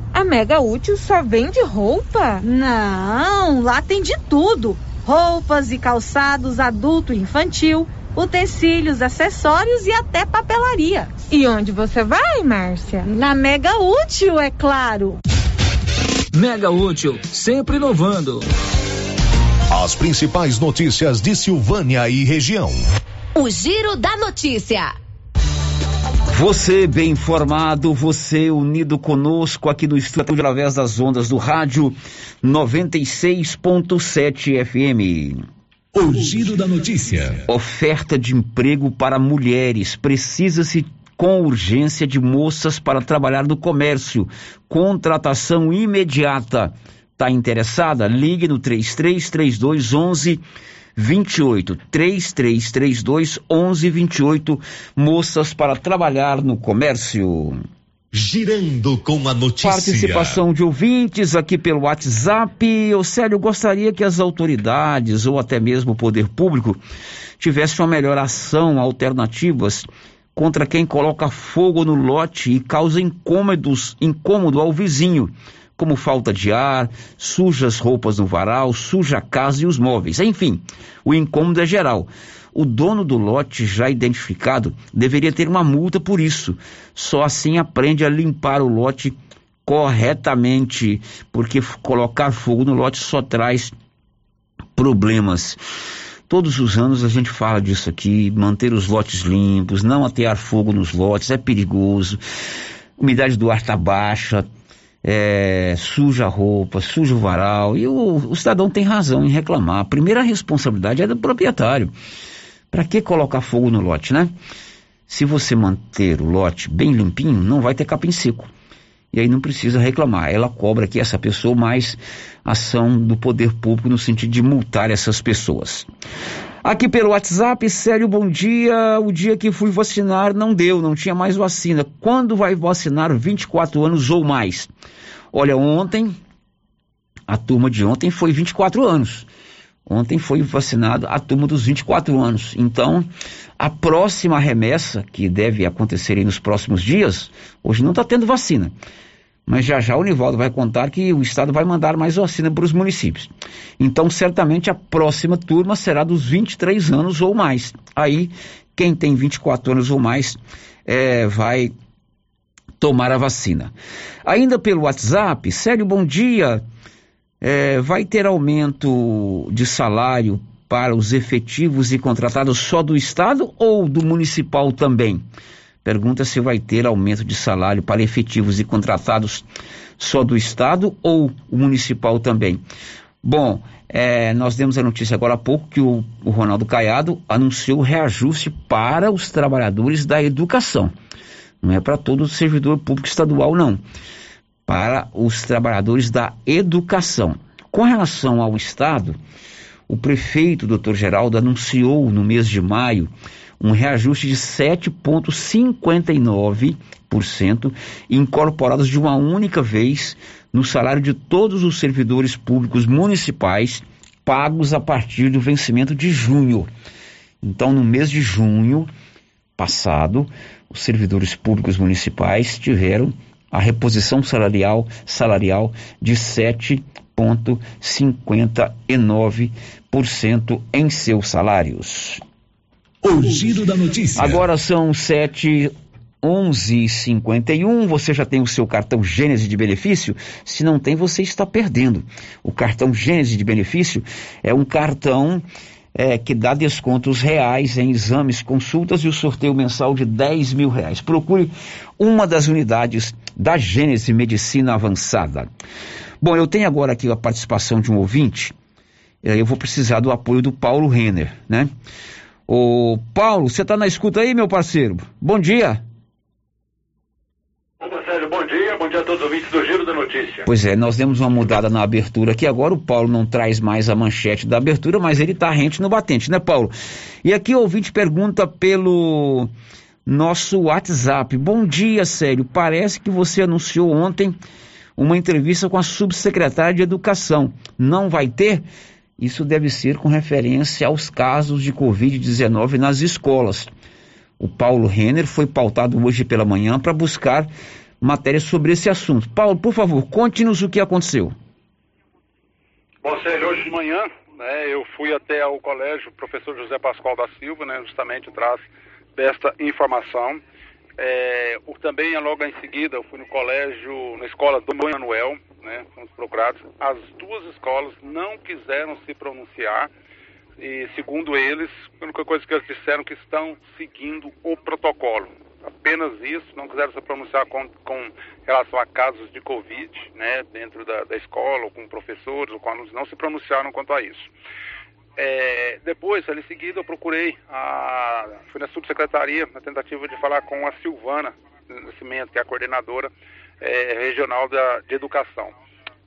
A Mega Útil só vende roupa? Não, lá tem de tudo: roupas e calçados adulto e infantil, utensílios, acessórios e até papelaria. E onde você vai, Márcia? Na Mega Útil, é claro. Mega Útil, sempre inovando. As principais notícias de Silvânia e região. O Giro da Notícia. Você bem informado, você unido conosco aqui no estúdio através das ondas do rádio 96.7 FM. O Giro da Notícia. Oferta de emprego para mulheres. Precisa-se com urgência de moças para trabalhar no comércio. Contratação imediata. Tá interessada? Ligue no 3332 11 28 3332 1128 moças para trabalhar no comércio. Girando com a notícia. Participação de ouvintes aqui pelo WhatsApp. Eu, Célio, gostaria que as autoridades ou até mesmo o poder público tivessem uma melhor ação, alternativas contra quem coloca fogo no lote e causa incômodos, incômodo ao vizinho como falta de ar, suja as roupas no varal, suja a casa e os móveis. Enfim, o incômodo é geral. O dono do lote já identificado deveria ter uma multa por isso. Só assim aprende a limpar o lote corretamente, porque colocar fogo no lote só traz problemas. Todos os anos a gente fala disso aqui, manter os lotes limpos, não atear fogo nos lotes, é perigoso. Umidade do ar está baixa, é, suja a roupa, suja o varal, e o, o, cidadão tem razão em reclamar. A primeira responsabilidade é do proprietário. Para que colocar fogo no lote, né? Se você manter o lote bem limpinho, não vai ter capim seco. e aí não precisa reclamar. Ela cobra aqui essa pessoa mais ação do poder público no sentido de multar essas pessoas. Aqui pelo WhatsApp, Sério, bom dia. O dia que fui vacinar não deu, não tinha mais vacina. Quando vai vacinar 24 anos ou mais? Olha, ontem, a turma de ontem foi 24 anos. Ontem foi vacinado a turma dos 24 anos. Então, a próxima remessa, que deve acontecer nos próximos dias, hoje não está tendo vacina. Mas já já o Nivaldo vai contar que o Estado vai mandar mais vacina para os municípios. Então, certamente a próxima turma será dos 23 anos ou mais. Aí, quem tem 24 anos ou mais é, vai tomar a vacina. Ainda pelo WhatsApp, Sério, bom dia. É, vai ter aumento de salário para os efetivos e contratados só do Estado ou do municipal também? Pergunta se vai ter aumento de salário para efetivos e contratados só do Estado ou municipal também. Bom, é, nós demos a notícia agora há pouco que o, o Ronaldo Caiado anunciou reajuste para os trabalhadores da educação. Não é para todo servidor público estadual, não para os trabalhadores da educação. Com relação ao Estado, o prefeito, doutor Geraldo, anunciou no mês de maio um reajuste de 7,59% incorporados de uma única vez no salário de todos os servidores públicos municipais pagos a partir do vencimento de junho. Então, no mês de junho passado, os servidores públicos municipais tiveram a reposição salarial, salarial de 7,59% em seus salários. O giro da notícia. Agora são 7 1151, você já tem o seu cartão Gênese de benefício? Se não tem, você está perdendo. O cartão Gênese de benefício é um cartão é, que dá descontos reais em exames, consultas e o sorteio mensal de 10 mil reais. Procure uma das unidades da Gênese Medicina Avançada. Bom, eu tenho agora aqui a participação de um ouvinte. Eu vou precisar do apoio do Paulo Renner, né? Ô, Paulo, você está na escuta aí, meu parceiro? Bom dia. bom dia, bom dia a todos os ouvintes do Giro da Notícia. Pois é, nós demos uma mudada na abertura aqui agora, o Paulo não traz mais a manchete da abertura, mas ele está rente no batente, né, Paulo? E aqui o ouvinte pergunta pelo nosso WhatsApp. Bom dia, Sério, parece que você anunciou ontem uma entrevista com a subsecretária de Educação. Não vai ter? Isso deve ser com referência aos casos de Covid-19 nas escolas. O Paulo Renner foi pautado hoje pela manhã para buscar matéria sobre esse assunto. Paulo, por favor, conte-nos o que aconteceu. Bom, Sérgio, hoje de manhã né, eu fui até o colégio professor José Pascoal da Silva, né, justamente atrás desta informação. É, também logo em seguida eu fui no colégio, na escola do Manuel, né, fomos procurados. As duas escolas não quiseram se pronunciar e, segundo eles, a única coisa que eles disseram que estão seguindo o protocolo apenas isso, não quiseram se pronunciar com, com relação a casos de Covid, né, dentro da, da escola, ou com professores, ou com alunos, não se pronunciaram quanto a isso. É, depois, ali em seguida, eu procurei, a, fui na subsecretaria na tentativa de falar com a Silvana Nascimento, que é a coordenadora é, regional da, de educação.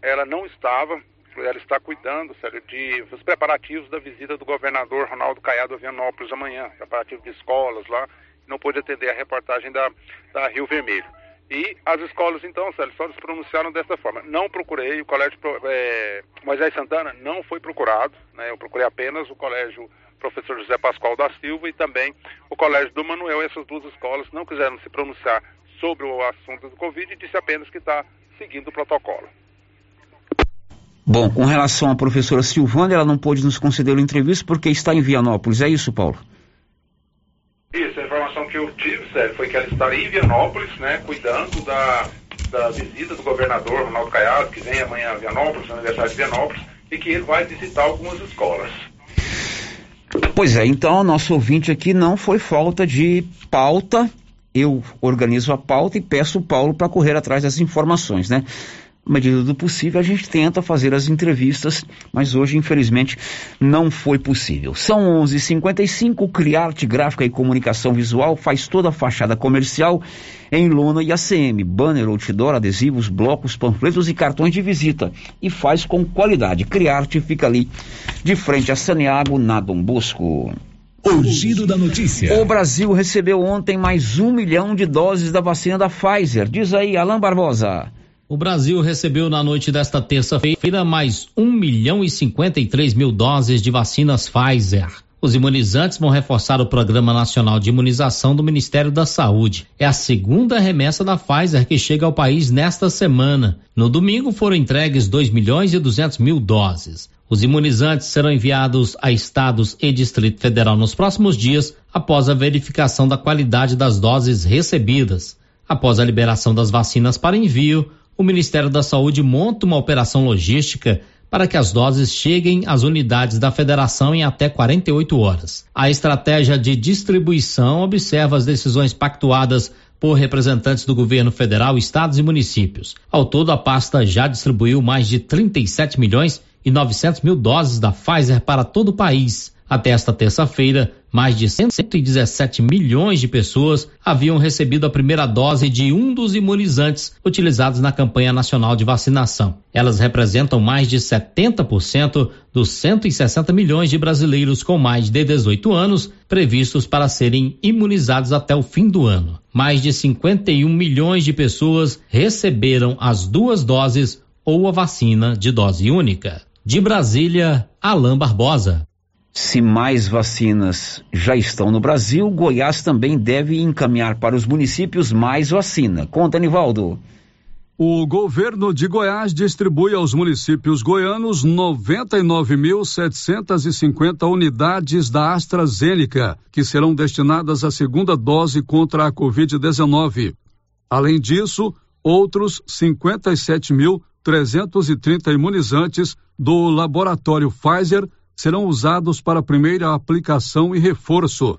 Ela não estava, ela está cuidando, sério, de os preparativos da visita do governador Ronaldo Caiado a Vianópolis amanhã, preparativo de escolas lá, não pôde atender a reportagem da, da Rio Vermelho. E as escolas, então, Célio, só se pronunciaram dessa forma. Não procurei, o colégio é, Moisés Santana não foi procurado, né? eu procurei apenas o colégio professor José Pascoal da Silva e também o colégio do Manuel. Essas duas escolas não quiseram se pronunciar sobre o assunto do Covid e disse apenas que está seguindo o protocolo. Bom, com relação à professora Silvana, ela não pôde nos conceder uma entrevista porque está em Vianópolis, é isso, Paulo? Isso, a informação que eu tive, Sérgio, foi que ela estaria em Vianópolis, né, cuidando da, da visita do governador Ronaldo Caiado, que vem amanhã a Vianópolis, no aniversário de Vianópolis, e que ele vai visitar algumas escolas. Pois é, então nosso ouvinte aqui não foi falta de pauta. Eu organizo a pauta e peço o Paulo para correr atrás das informações, né? na medida do possível, a gente tenta fazer as entrevistas, mas hoje, infelizmente, não foi possível. São 11:55 h 55 Criarte Gráfica e Comunicação Visual faz toda a fachada comercial em lona e ACM, banner, outdoor, adesivos, blocos, panfletos e cartões de visita. E faz com qualidade. Criarte fica ali de frente a Saneago, na Dom Bosco. O giro da notícia. O Brasil recebeu ontem mais um milhão de doses da vacina da Pfizer. Diz aí, Alain Barbosa. O Brasil recebeu na noite desta terça-feira mais 1 milhão e 53 mil doses de vacinas Pfizer. Os imunizantes vão reforçar o Programa Nacional de Imunização do Ministério da Saúde. É a segunda remessa da Pfizer que chega ao país nesta semana. No domingo foram entregues 2 milhões e 200 mil doses. Os imunizantes serão enviados a estados e Distrito Federal nos próximos dias, após a verificação da qualidade das doses recebidas. Após a liberação das vacinas para envio, o Ministério da Saúde monta uma operação logística para que as doses cheguem às unidades da federação em até 48 horas. A estratégia de distribuição observa as decisões pactuadas por representantes do governo federal, estados e municípios. Ao todo, a pasta já distribuiu mais de 37 milhões e 900 mil doses da Pfizer para todo o país. Até esta terça-feira, mais de 117 milhões de pessoas haviam recebido a primeira dose de um dos imunizantes utilizados na campanha nacional de vacinação. Elas representam mais de 70% dos 160 milhões de brasileiros com mais de 18 anos previstos para serem imunizados até o fim do ano. Mais de 51 milhões de pessoas receberam as duas doses ou a vacina de dose única. De Brasília, Alain Barbosa. Se mais vacinas já estão no Brasil, Goiás também deve encaminhar para os municípios mais vacina. Conta, Nivaldo. O governo de Goiás distribui aos municípios goianos 99.750 unidades da AstraZeneca, que serão destinadas à segunda dose contra a Covid-19. Além disso, outros 57.330 imunizantes do laboratório Pfizer serão usados para a primeira aplicação e reforço.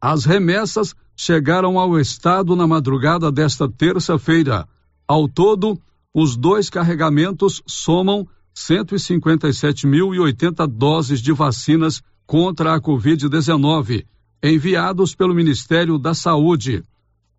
As remessas chegaram ao estado na madrugada desta terça-feira. Ao todo, os dois carregamentos somam 157.080 doses de vacinas contra a Covid-19, enviados pelo Ministério da Saúde.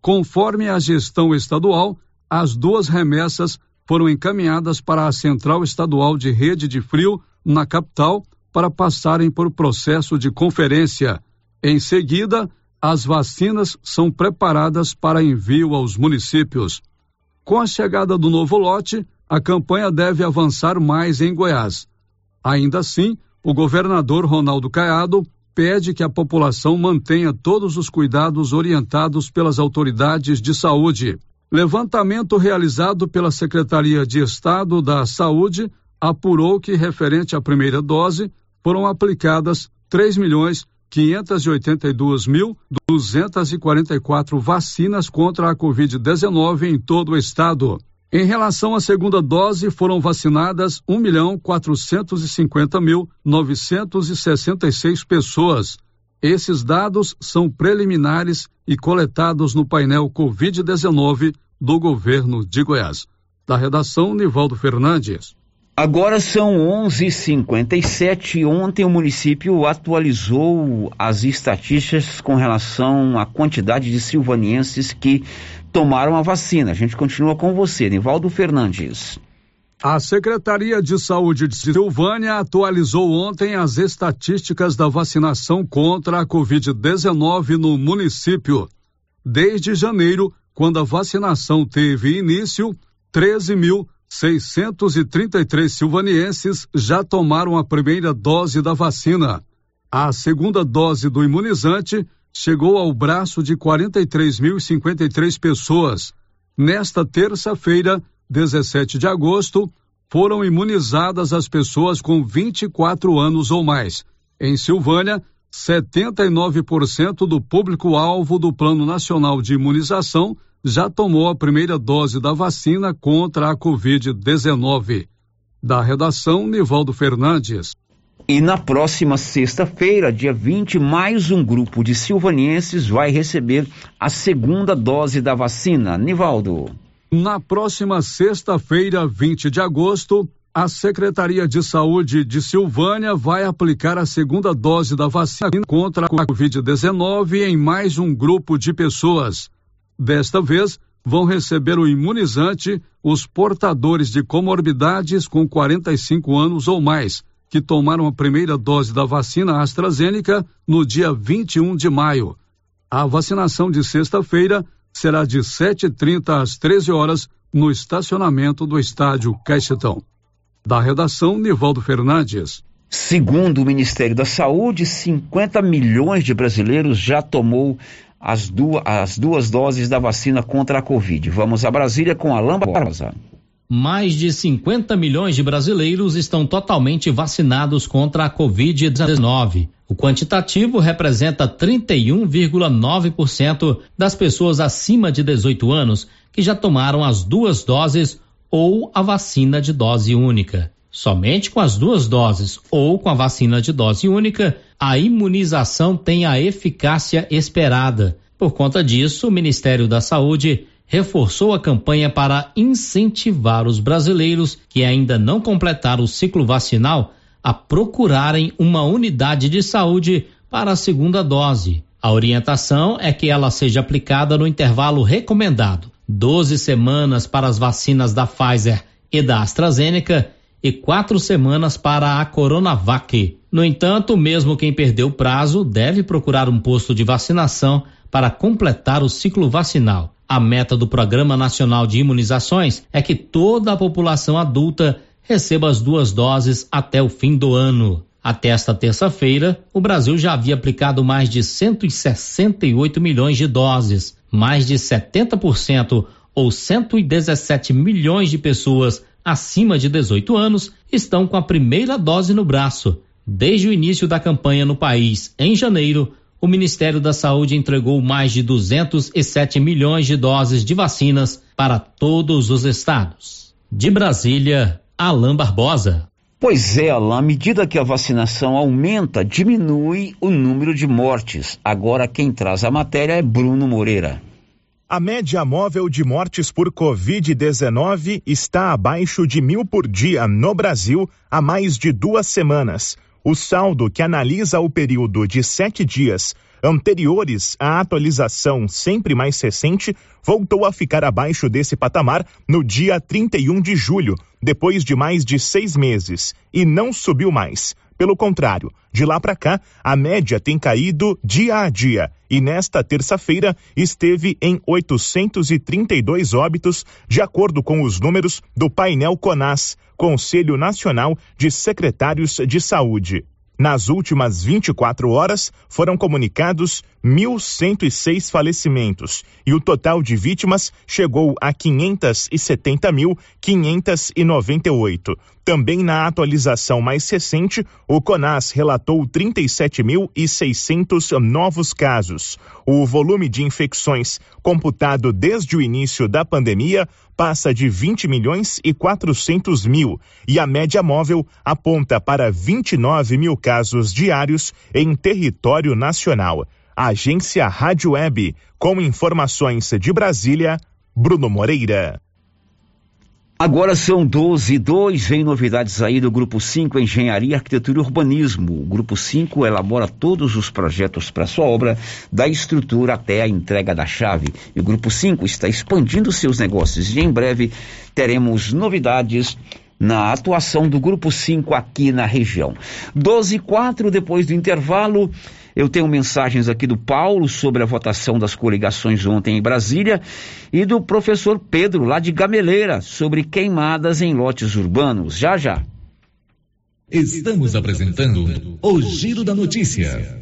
Conforme a gestão estadual, as duas remessas foram encaminhadas para a Central Estadual de Rede de Frio, na capital, para passarem por processo de conferência. Em seguida, as vacinas são preparadas para envio aos municípios. Com a chegada do novo lote, a campanha deve avançar mais em Goiás. Ainda assim, o governador Ronaldo Caiado pede que a população mantenha todos os cuidados orientados pelas autoridades de saúde. Levantamento realizado pela Secretaria de Estado da Saúde apurou que, referente à primeira dose, foram aplicadas 3 milhões 582 mil 244 vacinas contra a Covid-19 em todo o estado. Em relação à segunda dose, foram vacinadas 1 milhão 450 mil 966 pessoas. Esses dados são preliminares e coletados no painel Covid-19 do governo de Goiás. Da redação, Nivaldo Fernandes. Agora são 11:57. Ontem o município atualizou as estatísticas com relação à quantidade de silvanienses que tomaram a vacina. A gente continua com você, Nivaldo Fernandes. A Secretaria de Saúde de Silvânia atualizou ontem as estatísticas da vacinação contra a Covid-19 no município. Desde janeiro, quando a vacinação teve início, 13.633 silvanienses já tomaram a primeira dose da vacina. A segunda dose do imunizante chegou ao braço de 43.053 pessoas. Nesta terça-feira, 17 de agosto, foram imunizadas as pessoas com 24 anos ou mais. Em Silvânia, 79% do público-alvo do Plano Nacional de Imunização já tomou a primeira dose da vacina contra a Covid-19. Da redação, Nivaldo Fernandes. E na próxima sexta-feira, dia 20, mais um grupo de silvanienses vai receber a segunda dose da vacina. Nivaldo. Na próxima sexta-feira, 20 de agosto, a Secretaria de Saúde de Silvânia vai aplicar a segunda dose da vacina contra a Covid-19 em mais um grupo de pessoas. Desta vez, vão receber o imunizante os portadores de comorbidades com 45 anos ou mais, que tomaram a primeira dose da vacina AstraZeneca no dia 21 de maio. A vacinação de sexta-feira será de 7h30 às 13 horas no estacionamento do estádio Caixetão. Da redação, Nivaldo Fernandes. Segundo o Ministério da Saúde, 50 milhões de brasileiros já tomou as duas, as duas doses da vacina contra a Covid. Vamos a Brasília com Alain Barbosa. Mais de 50 milhões de brasileiros estão totalmente vacinados contra a Covid-19. O quantitativo representa 31,9% das pessoas acima de 18 anos que já tomaram as duas doses ou a vacina de dose única. Somente com as duas doses ou com a vacina de dose única, a imunização tem a eficácia esperada. Por conta disso, o Ministério da Saúde reforçou a campanha para incentivar os brasileiros que ainda não completaram o ciclo vacinal a procurarem uma unidade de saúde para a segunda dose. A orientação é que ela seja aplicada no intervalo recomendado: 12 semanas para as vacinas da Pfizer e da AstraZeneca e quatro semanas para a Coronavac. No entanto, mesmo quem perdeu o prazo deve procurar um posto de vacinação para completar o ciclo vacinal. A meta do Programa Nacional de Imunizações é que toda a população adulta receba as duas doses até o fim do ano. Até esta terça-feira, o Brasil já havia aplicado mais de 168 milhões de doses. Mais de 70% ou 117 milhões de pessoas acima de 18 anos estão com a primeira dose no braço. Desde o início da campanha no país, em janeiro, o Ministério da Saúde entregou mais de 207 milhões de doses de vacinas para todos os estados. De Brasília, Alain Barbosa. Pois é, Alain, à medida que a vacinação aumenta, diminui o número de mortes. Agora quem traz a matéria é Bruno Moreira. A média móvel de mortes por Covid-19 está abaixo de mil por dia no Brasil há mais de duas semanas. O saldo, que analisa o período de sete dias anteriores à atualização sempre mais recente, voltou a ficar abaixo desse patamar no dia 31 de julho, depois de mais de seis meses, e não subiu mais. Pelo contrário, de lá para cá, a média tem caído dia a dia e nesta terça-feira esteve em 832 óbitos, de acordo com os números do painel CONAS, Conselho Nacional de Secretários de Saúde. Nas últimas 24 horas, foram comunicados 1.106 falecimentos e o total de vítimas chegou a 570.598. Também na atualização mais recente, o CONAS relatou 37.600 novos casos. O volume de infecções computado desde o início da pandemia passa de 20 milhões e 400 mil e a média móvel aponta para 29 mil casos diários em território nacional. Agência Rádio Web, com informações de Brasília, Bruno Moreira. Agora são 12 e 2, vem novidades aí do Grupo 5 Engenharia, Arquitetura e Urbanismo. O Grupo 5 elabora todos os projetos para sua obra, da estrutura até a entrega da chave. E o Grupo 5 está expandindo seus negócios e em breve teremos novidades na atuação do Grupo 5 aqui na região. 12 e 4, depois do intervalo. Eu tenho mensagens aqui do Paulo sobre a votação das coligações ontem em Brasília e do professor Pedro, lá de Gameleira, sobre queimadas em lotes urbanos. Já, já. Estamos apresentando o Giro da Notícia.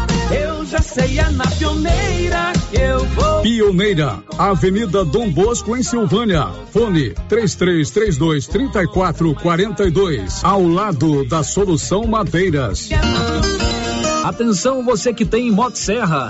Eu já sei, é na pioneira que eu vou. Pioneira, Avenida Dom Bosco, em Silvânia. Fone 3332 3442. Ao lado da Solução Madeiras. Atenção, você que tem Motosserra.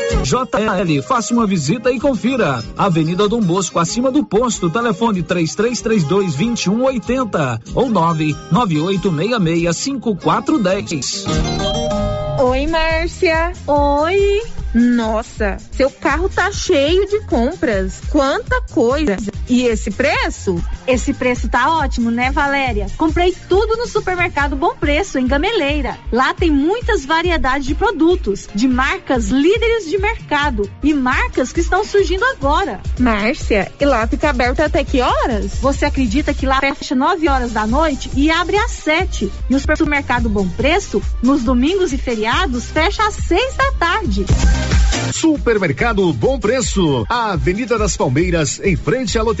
JL, faça uma visita e confira. Avenida Dom Bosco, acima do posto, telefone 3332 2180 ou 99866 5410. Oi, Márcia. Oi. Nossa, seu carro tá cheio de compras. Quanta coisa! E esse preço? Esse preço tá ótimo, né, Valéria? Comprei tudo no supermercado Bom Preço, em Gameleira. Lá tem muitas variedades de produtos, de marcas líderes de mercado e marcas que estão surgindo agora. Márcia, e lá fica aberto até que horas? Você acredita que lá fecha 9 horas da noite e abre às 7? E o supermercado Bom Preço, nos domingos e feriados, fecha às 6 da tarde. Supermercado Bom Preço, Avenida das Palmeiras, em frente à loteria,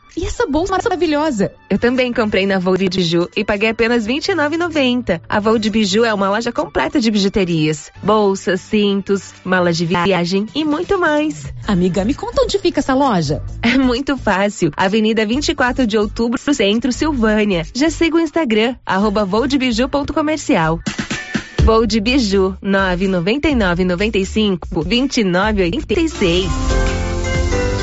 E essa bolsa maravilhosa? Eu também comprei na Voo de Biju e paguei apenas R$ 29,90. A Voo de Biju é uma loja completa de bijuterias, bolsas, cintos, malas de viagem e muito mais. Amiga, me conta onde fica essa loja? É muito fácil. Avenida 24 de Outubro, Centro, Silvânia. Já siga o Instagram, arroba. Voo de Biju, 999 95 2986.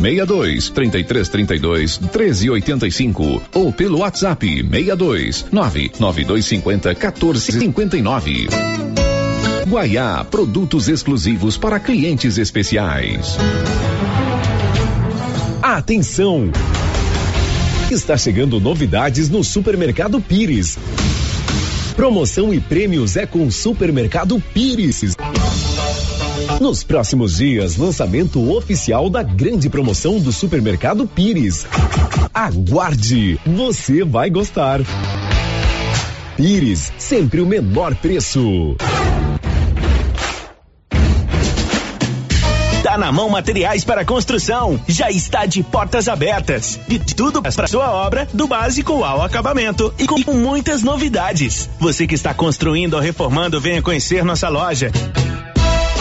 62 33 32 13 85 ou pelo WhatsApp 62 99250 14 59. Guaiá, produtos exclusivos para clientes especiais. Atenção! Está chegando novidades no Supermercado Pires. Promoção e prêmios é com o Supermercado Pires. Nos próximos dias, lançamento oficial da grande promoção do Supermercado Pires. Aguarde, você vai gostar. Pires, sempre o menor preço. Tá na mão materiais para construção. Já está de portas abertas. De tudo para sua obra, do básico ao acabamento e com muitas novidades. Você que está construindo ou reformando, venha conhecer nossa loja.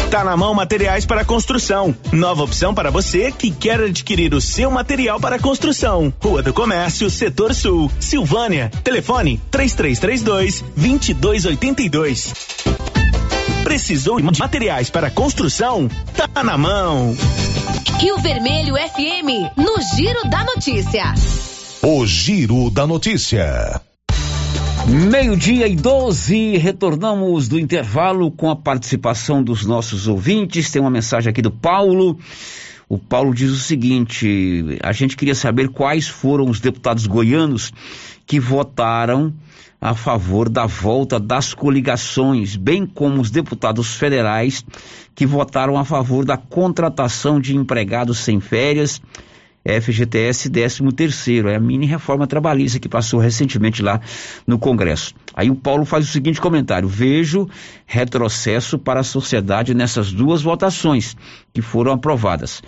Tá na mão materiais para construção. Nova opção para você que quer adquirir o seu material para construção. Rua do Comércio, Setor Sul, Silvânia. Telefone 3332 2282. Precisou de materiais para construção? Tá na mão. Rio Vermelho FM, no Giro da Notícia. O Giro da Notícia. Meio-dia e 12, retornamos do intervalo com a participação dos nossos ouvintes. Tem uma mensagem aqui do Paulo. O Paulo diz o seguinte: a gente queria saber quais foram os deputados goianos que votaram a favor da volta das coligações, bem como os deputados federais que votaram a favor da contratação de empregados sem férias FGTS 13 terceiro, é a mini reforma trabalhista que passou recentemente lá no Congresso. Aí o Paulo faz o seguinte comentário: vejo retrocesso para a sociedade nessas duas votações que foram aprovadas.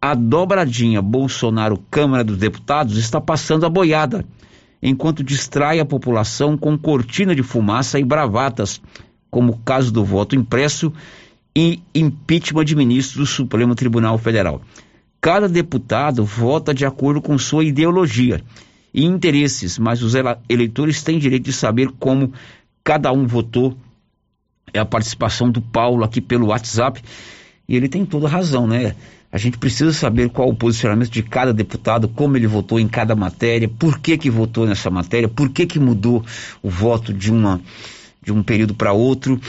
A dobradinha Bolsonaro Câmara dos Deputados está passando a boiada, enquanto distrai a população com cortina de fumaça e bravatas, como o caso do voto impresso e impeachment de ministro do Supremo Tribunal Federal. Cada deputado vota de acordo com sua ideologia e interesses, mas os eleitores têm direito de saber como cada um votou. É a participação do Paulo aqui pelo WhatsApp e ele tem toda razão, né? A gente precisa saber qual o posicionamento de cada deputado, como ele votou em cada matéria, por que que votou nessa matéria, por que que mudou o voto de uma de um período para outro.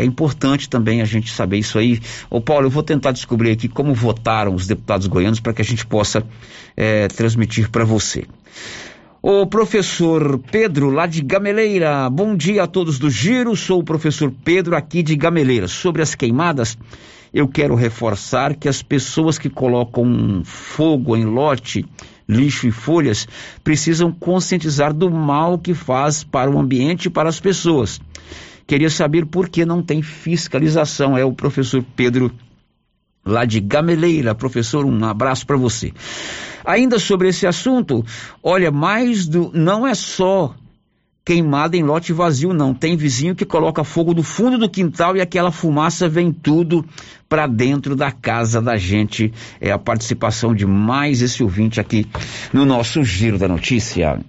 É importante também a gente saber isso aí. Ô Paulo, eu vou tentar descobrir aqui como votaram os deputados goianos para que a gente possa é, transmitir para você. O professor Pedro, lá de Gameleira. Bom dia a todos do Giro. Sou o professor Pedro, aqui de Gameleira. Sobre as queimadas, eu quero reforçar que as pessoas que colocam fogo em lote, lixo e folhas precisam conscientizar do mal que faz para o ambiente e para as pessoas. Queria saber por que não tem fiscalização. É o professor Pedro lá de Gameleira. Professor, um abraço para você. Ainda sobre esse assunto, olha, mais do não é só queimada em lote vazio, não. Tem vizinho que coloca fogo no fundo do quintal e aquela fumaça vem tudo para dentro da casa da gente. É a participação de mais esse ouvinte aqui no nosso Giro da Notícia.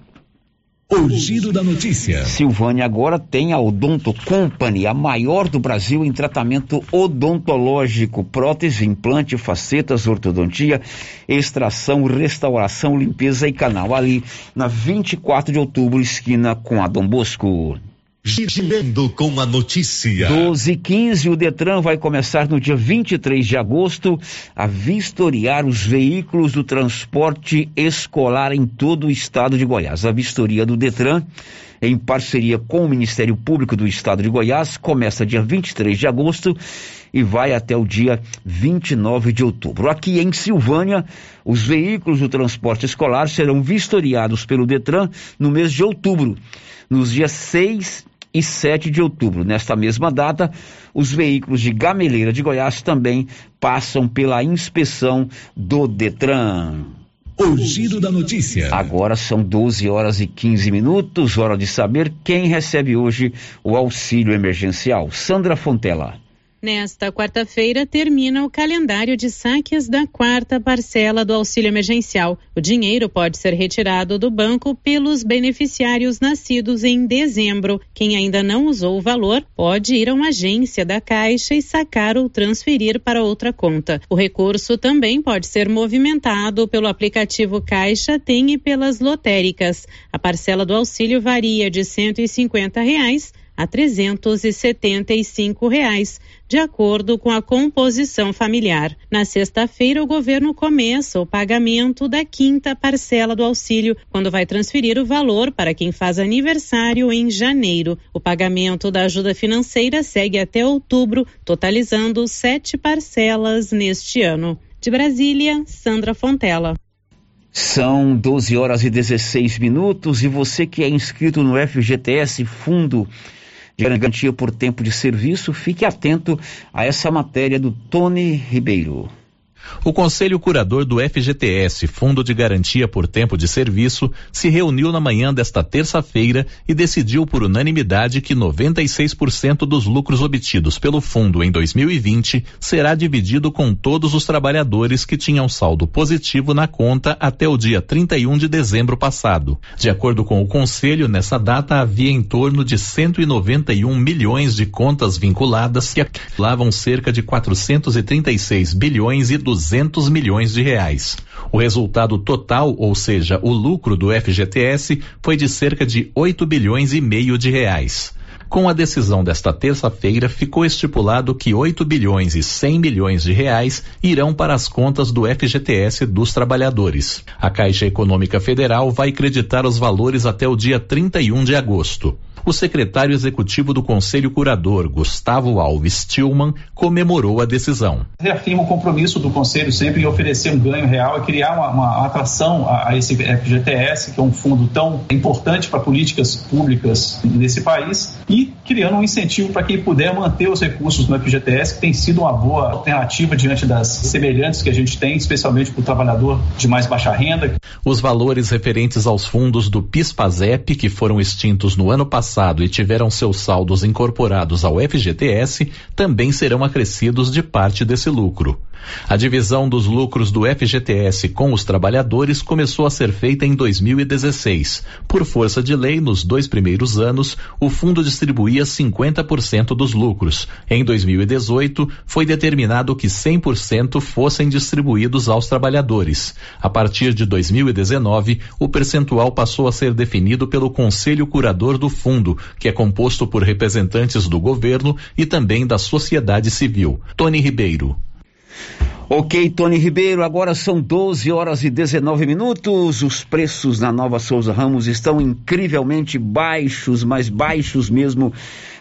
O Giro da Notícia. Silvânia agora tem a Odonto Company, a maior do Brasil em tratamento odontológico, prótese, implante, facetas, ortodontia, extração, restauração, limpeza e canal. Ali na 24 de outubro, esquina com a Dom Bosco. Girando com a notícia. 12 e 15, o Detran vai começar no dia 23 de agosto a vistoriar os veículos do transporte escolar em todo o estado de Goiás. A vistoria do Detran, em parceria com o Ministério Público do estado de Goiás, começa dia 23 de agosto e vai até o dia 29 de outubro. Aqui em Silvânia, os veículos do transporte escolar serão vistoriados pelo Detran no mês de outubro. Nos dias 6 e 7 de outubro. Nesta mesma data, os veículos de Gameleira de Goiás também passam pela inspeção do Detran. O giro da notícia. Agora são 12 horas e 15 minutos, hora de saber quem recebe hoje o auxílio emergencial. Sandra Fontela. Nesta quarta-feira, termina o calendário de saques da quarta parcela do auxílio emergencial. O dinheiro pode ser retirado do banco pelos beneficiários nascidos em dezembro. Quem ainda não usou o valor pode ir a uma agência da Caixa e sacar ou transferir para outra conta. O recurso também pode ser movimentado pelo aplicativo Caixa Tem e pelas lotéricas. A parcela do auxílio varia de 150 reais a 375 reais, de acordo com a composição familiar. Na sexta-feira, o governo começa o pagamento da quinta parcela do auxílio, quando vai transferir o valor para quem faz aniversário em janeiro. O pagamento da ajuda financeira segue até outubro, totalizando sete parcelas neste ano. De Brasília, Sandra Fontela. São 12 horas e 16 minutos e você que é inscrito no FGTS Fundo garantia por tempo de serviço, fique atento a essa matéria do Tony Ribeiro. O Conselho Curador do FGTS, Fundo de Garantia por Tempo de Serviço, se reuniu na manhã desta terça-feira e decidiu por unanimidade que 96% dos lucros obtidos pelo fundo em 2020 será dividido com todos os trabalhadores que tinham saldo positivo na conta até o dia 31 de dezembro passado. De acordo com o Conselho, nessa data havia em torno de 191 milhões de contas vinculadas que acumulavam cerca de 436 bilhões e 200 milhões de reais. O resultado total, ou seja, o lucro do FGTS, foi de cerca de 8 bilhões e meio de reais. Com a decisão desta terça-feira, ficou estipulado que 8 bilhões e 100 milhões de reais irão para as contas do FGTS dos trabalhadores. A Caixa Econômica Federal vai creditar os valores até o dia 31 de agosto. O secretário executivo do Conselho Curador, Gustavo Alves Tillman, comemorou a decisão. Reafirma o compromisso do Conselho sempre em oferecer um ganho real e criar uma, uma atração a, a, esse FGTS, que é um fundo tão importante para políticas públicas nesse país, e criando um incentivo para quem puder manter os recursos no FGTS, que tem sido uma boa alternativa diante das semelhantes que a gente tem, especialmente para o trabalhador de mais baixa renda. Os valores referentes aos fundos do PIS-PASEP, que foram extintos no ano passado, passado e tiveram seus saldos incorporados ao FGTS também serão acrescidos de parte desse lucro. A divisão dos lucros do FGTS com os trabalhadores começou a ser feita em 2016. Por força de lei, nos dois primeiros anos, o fundo distribuía 50% dos lucros. Em 2018, foi determinado que 100% fossem distribuídos aos trabalhadores. A partir de 2019, o percentual passou a ser definido pelo Conselho Curador do Fundo, que é composto por representantes do governo e também da sociedade civil. Tony Ribeiro. Ok, Tony Ribeiro, agora são 12 horas e 19 minutos. Os preços na Nova Souza Ramos estão incrivelmente baixos, mais baixos mesmo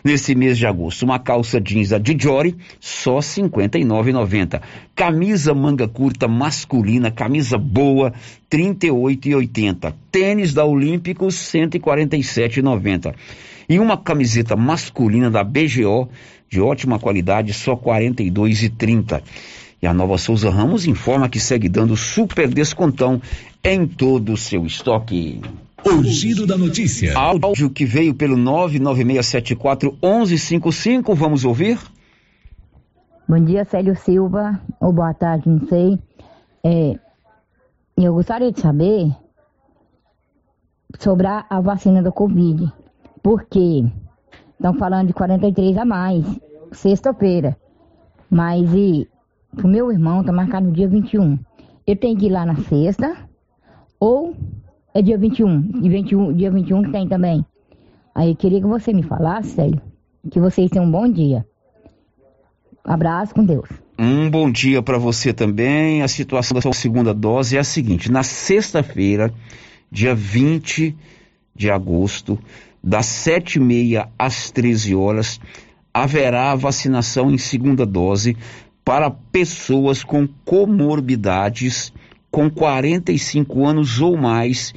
nesse mês de agosto. Uma calça jeans da Dijori, só R$ 59,90. Camisa manga curta masculina, camisa boa, R$ 38,80. Tênis da Olímpicos, R$ 147,90. E uma camiseta masculina da BGO, de ótima qualidade, só R$ 42,30. E a Nova Souza Ramos informa que segue dando super descontão em todo o seu estoque. O giro da notícia. Áudio que veio pelo 99674 1155, vamos ouvir? Bom dia, Célio Silva, ou boa tarde, não sei. É, eu gostaria de saber sobre a, a vacina da Covid, porque estão falando de 43 a mais, sexta-feira, mas e o meu irmão está marcado no dia 21. Eu tenho que ir lá na sexta, ou é dia 21, e 21 dia 21 que tem também. Aí eu queria que você me falasse, Célio, que vocês tenham um bom dia. Abraço com Deus. Um bom dia para você também. A situação da sua segunda dose é a seguinte: na sexta-feira, dia 20 de agosto, das 7h30 às 13 horas, haverá vacinação em segunda dose para pessoas com comorbidades com 45 anos ou mais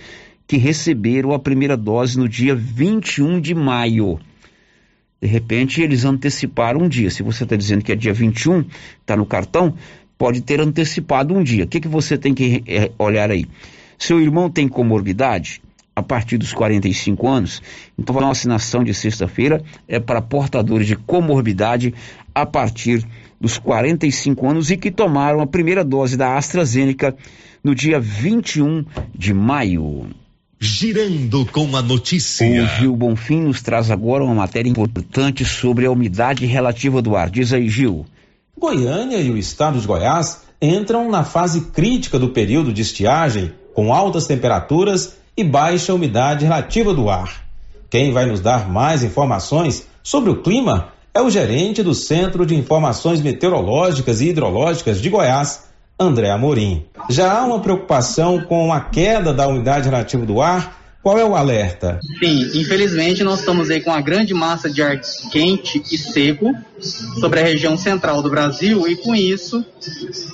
que receberam a primeira dose no dia 21 de maio. De repente, eles anteciparam um dia. Se você está dizendo que é dia 21, está no cartão, pode ter antecipado um dia. O que, que você tem que é, olhar aí? Seu irmão tem comorbidade a partir dos 45 anos, então a vacinação de sexta-feira é para portadores de comorbidade a partir dos 45 anos e que tomaram a primeira dose da AstraZeneca no dia 21 de maio. Girando com a notícia. O Gil Bonfim nos traz agora uma matéria importante sobre a umidade relativa do ar. Diz aí, Gil. Goiânia e o estado de Goiás entram na fase crítica do período de estiagem, com altas temperaturas e baixa umidade relativa do ar. Quem vai nos dar mais informações sobre o clima é o gerente do Centro de Informações Meteorológicas e Hidrológicas de Goiás, André Amorim. Já há uma preocupação com a queda da umidade relativa do ar. Qual é o alerta? Sim, infelizmente nós estamos aí com uma grande massa de ar quente e seco sobre a região central do Brasil e com isso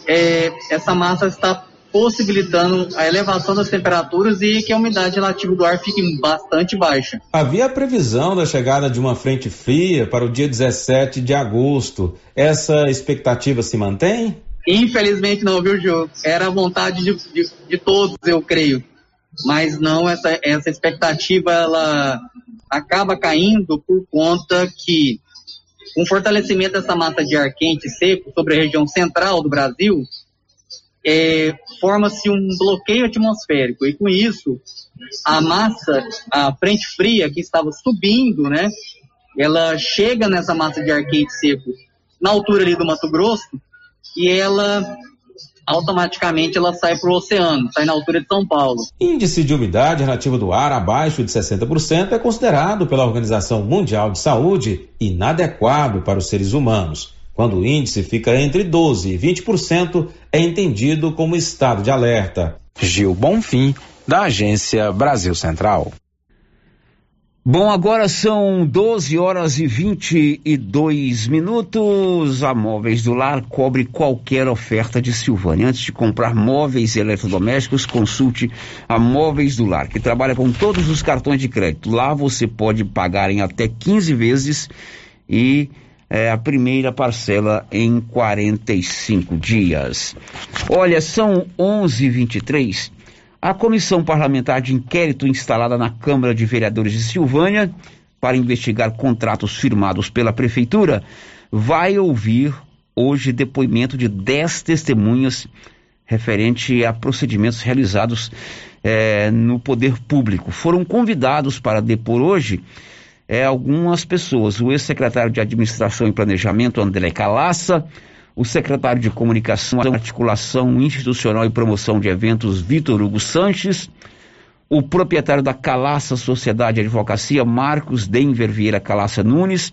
é, essa massa está possibilitando a elevação das temperaturas e que a umidade relativa do ar fique bastante baixa. Havia a previsão da chegada de uma frente fria para o dia 17 de agosto. Essa expectativa se mantém? Infelizmente não, viu, Diogo? Era a vontade de, de, de, todos, eu creio. Mas não, essa, essa expectativa ela acaba caindo por conta que, com o fortalecimento dessa massa de ar quente e seco sobre a região central do Brasil, é, forma-se um bloqueio atmosférico. E com isso, a massa, a frente fria que estava subindo, né? Ela chega nessa massa de ar quente seco na altura ali do Mato Grosso e ela automaticamente ela sai para o oceano, sai na altura de São Paulo. Índice de umidade relativa do ar abaixo de 60% é considerado pela Organização Mundial de Saúde inadequado para os seres humanos. Quando o índice fica entre 12% e 20%, é entendido como estado de alerta. Gil Bonfim, da Agência Brasil Central. Bom, agora são 12 horas e 22 minutos. A Móveis do Lar cobre qualquer oferta de Silvânia. Antes de comprar móveis e eletrodomésticos, consulte a Móveis do Lar, que trabalha com todos os cartões de crédito. Lá você pode pagar em até 15 vezes e é, a primeira parcela em 45 dias. Olha, são 11:23. A comissão parlamentar de inquérito instalada na Câmara de Vereadores de Silvânia para investigar contratos firmados pela prefeitura vai ouvir hoje depoimento de 10 testemunhas referente a procedimentos realizados é, no poder público. Foram convidados para depor hoje é, algumas pessoas. O ex-secretário de Administração e Planejamento, André Calaça, o secretário de Comunicação, Articulação Institucional e Promoção de Eventos, Vitor Hugo Sanches, o proprietário da Calaça Sociedade de Advocacia, Marcos Denver Vieira Calaça Nunes,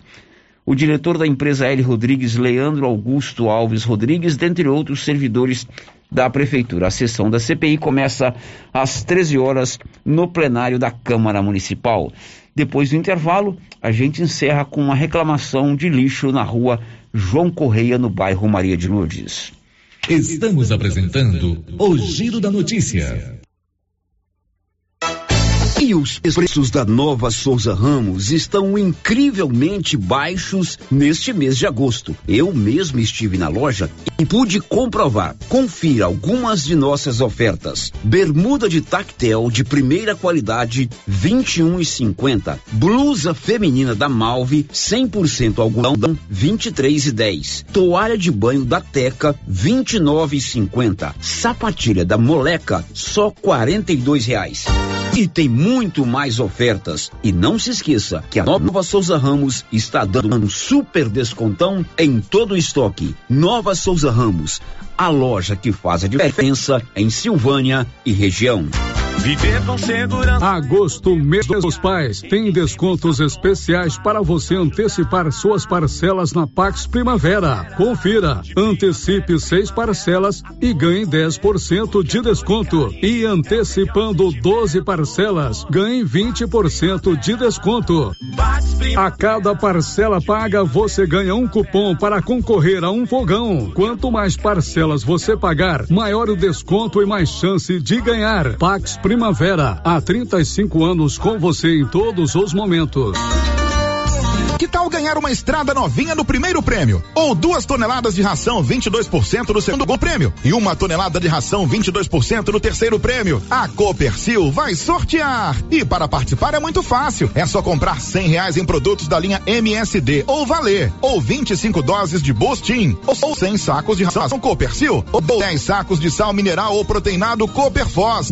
o diretor da empresa L. Rodrigues, Leandro Augusto Alves Rodrigues, dentre outros servidores da Prefeitura. A sessão da CPI começa às 13 horas no plenário da Câmara Municipal. Depois do intervalo, a gente encerra com uma reclamação de lixo na rua João Correia, no bairro Maria de Lourdes. Estamos apresentando o Giro da Notícia. E os preços da nova Souza Ramos estão incrivelmente baixos neste mês de agosto. Eu mesmo estive na loja e pude comprovar. Confira algumas de nossas ofertas. Bermuda de tactel de primeira qualidade, 21 e 50. Blusa feminina da Malve, 100% algodão, 23 e 10. Toalha de banho da Teca, 29 e 50. Sapatilha da Moleca, só 42 reais. E tem muito mais ofertas. E não se esqueça que a Nova Souza Ramos está dando um super descontão em todo o estoque. Nova Souza Ramos, a loja que faz a diferença em Silvânia e região. Viver com segurança. Agosto, mês dos pais, tem descontos especiais para você antecipar suas parcelas na Pax Primavera. Confira, antecipe seis parcelas e ganhe 10% de desconto. E antecipando 12 parcelas, ganhe 20% de desconto. A cada parcela paga, você ganha um cupom para concorrer a um fogão. Quanto mais parcelas você pagar, maior o desconto e mais chance de ganhar. Pax Primavera, há 35 anos com você em todos os momentos. Que tal ganhar uma estrada novinha no primeiro prêmio? Ou duas toneladas de ração 22% no segundo prêmio? E uma tonelada de ração 22% no terceiro prêmio? A Copercil vai sortear! E para participar é muito fácil. É só comprar 100 reais em produtos da linha MSD ou Valer. Ou 25 doses de Bostin. Ou 100 sacos de ração Copercil. Ou 10 sacos de sal mineral ou proteinado Cooperfos.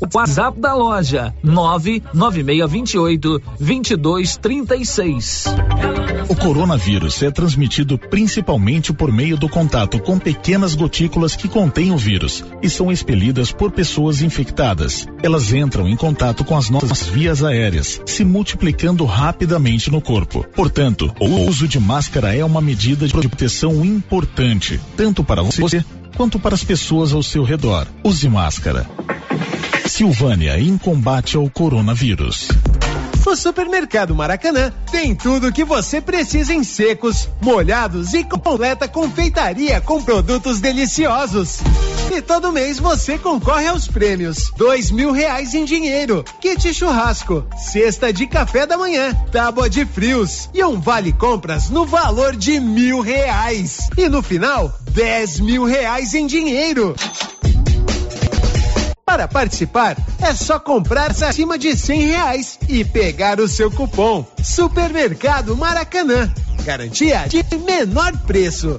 O WhatsApp da loja: 99628 2236. O coronavírus é transmitido principalmente por meio do contato com pequenas gotículas que contêm o vírus e são expelidas por pessoas infectadas. Elas entram em contato com as nossas vias aéreas, se multiplicando rapidamente no corpo. Portanto, o uso de máscara é uma medida de proteção importante, tanto para você quanto para as pessoas ao seu redor. Use máscara. Silvânia em combate ao coronavírus. O Supermercado Maracanã tem tudo o que você precisa em secos, molhados e completa confeitaria com produtos deliciosos. E todo mês você concorre aos prêmios: dois mil reais em dinheiro, kit churrasco, cesta de café da manhã, tábua de frios e um vale compras no valor de mil reais. E no final, dez mil reais em dinheiro. Para participar, é só comprar acima de cem reais e pegar o seu cupom. Supermercado Maracanã. Garantia de menor preço.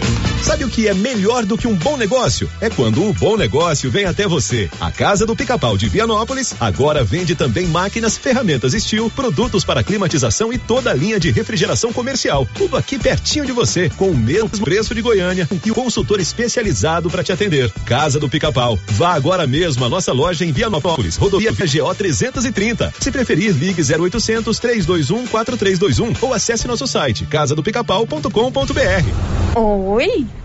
Sabe o que é melhor do que um bom negócio? É quando o bom negócio vem até você. A Casa do Pica-Pau de Vianópolis agora vende também máquinas, ferramentas Steel, produtos para climatização e toda a linha de refrigeração comercial. Tudo aqui pertinho de você, com o mesmo preço de Goiânia e o consultor especializado para te atender. Casa do Pica-Pau. Vá agora mesmo à nossa loja em Vianópolis, rodovia GO 330. Se preferir, ligue 0800 321 4321 ou acesse nosso site casadopicapau.com.br. Oi?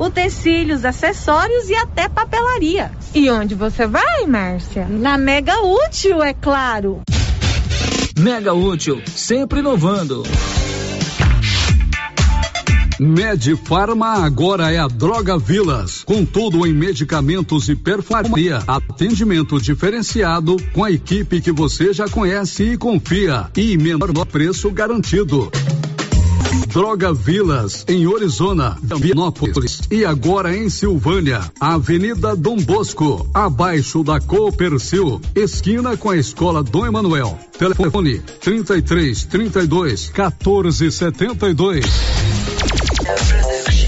utensílios, acessórios e até papelaria. E onde você vai, Márcia? Na Mega Útil, é claro. Mega Útil, sempre inovando. Medifarma agora é a Droga Vilas, com tudo em medicamentos e perfumaria. Atendimento diferenciado com a equipe que você já conhece e confia e menor preço garantido. Droga Vilas, em Orizona, Vianópolis e agora em Silvânia, Avenida Dom Bosco, abaixo da Coopercil, esquina com a Escola Dom Emanuel. Telefone 33 32 14 72.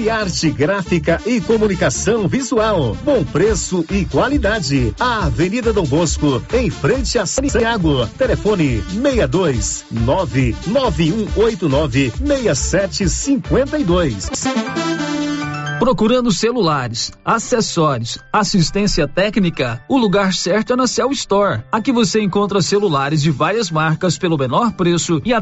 Criarte Gráfica e Comunicação Visual. Bom preço e qualidade. A Avenida Dom Bosco, em frente a Santiago. Telefone 62 99189 6752. Procurando celulares, acessórios, assistência técnica, o lugar certo é na Cell Store. Aqui você encontra celulares de várias marcas pelo menor preço e atendimento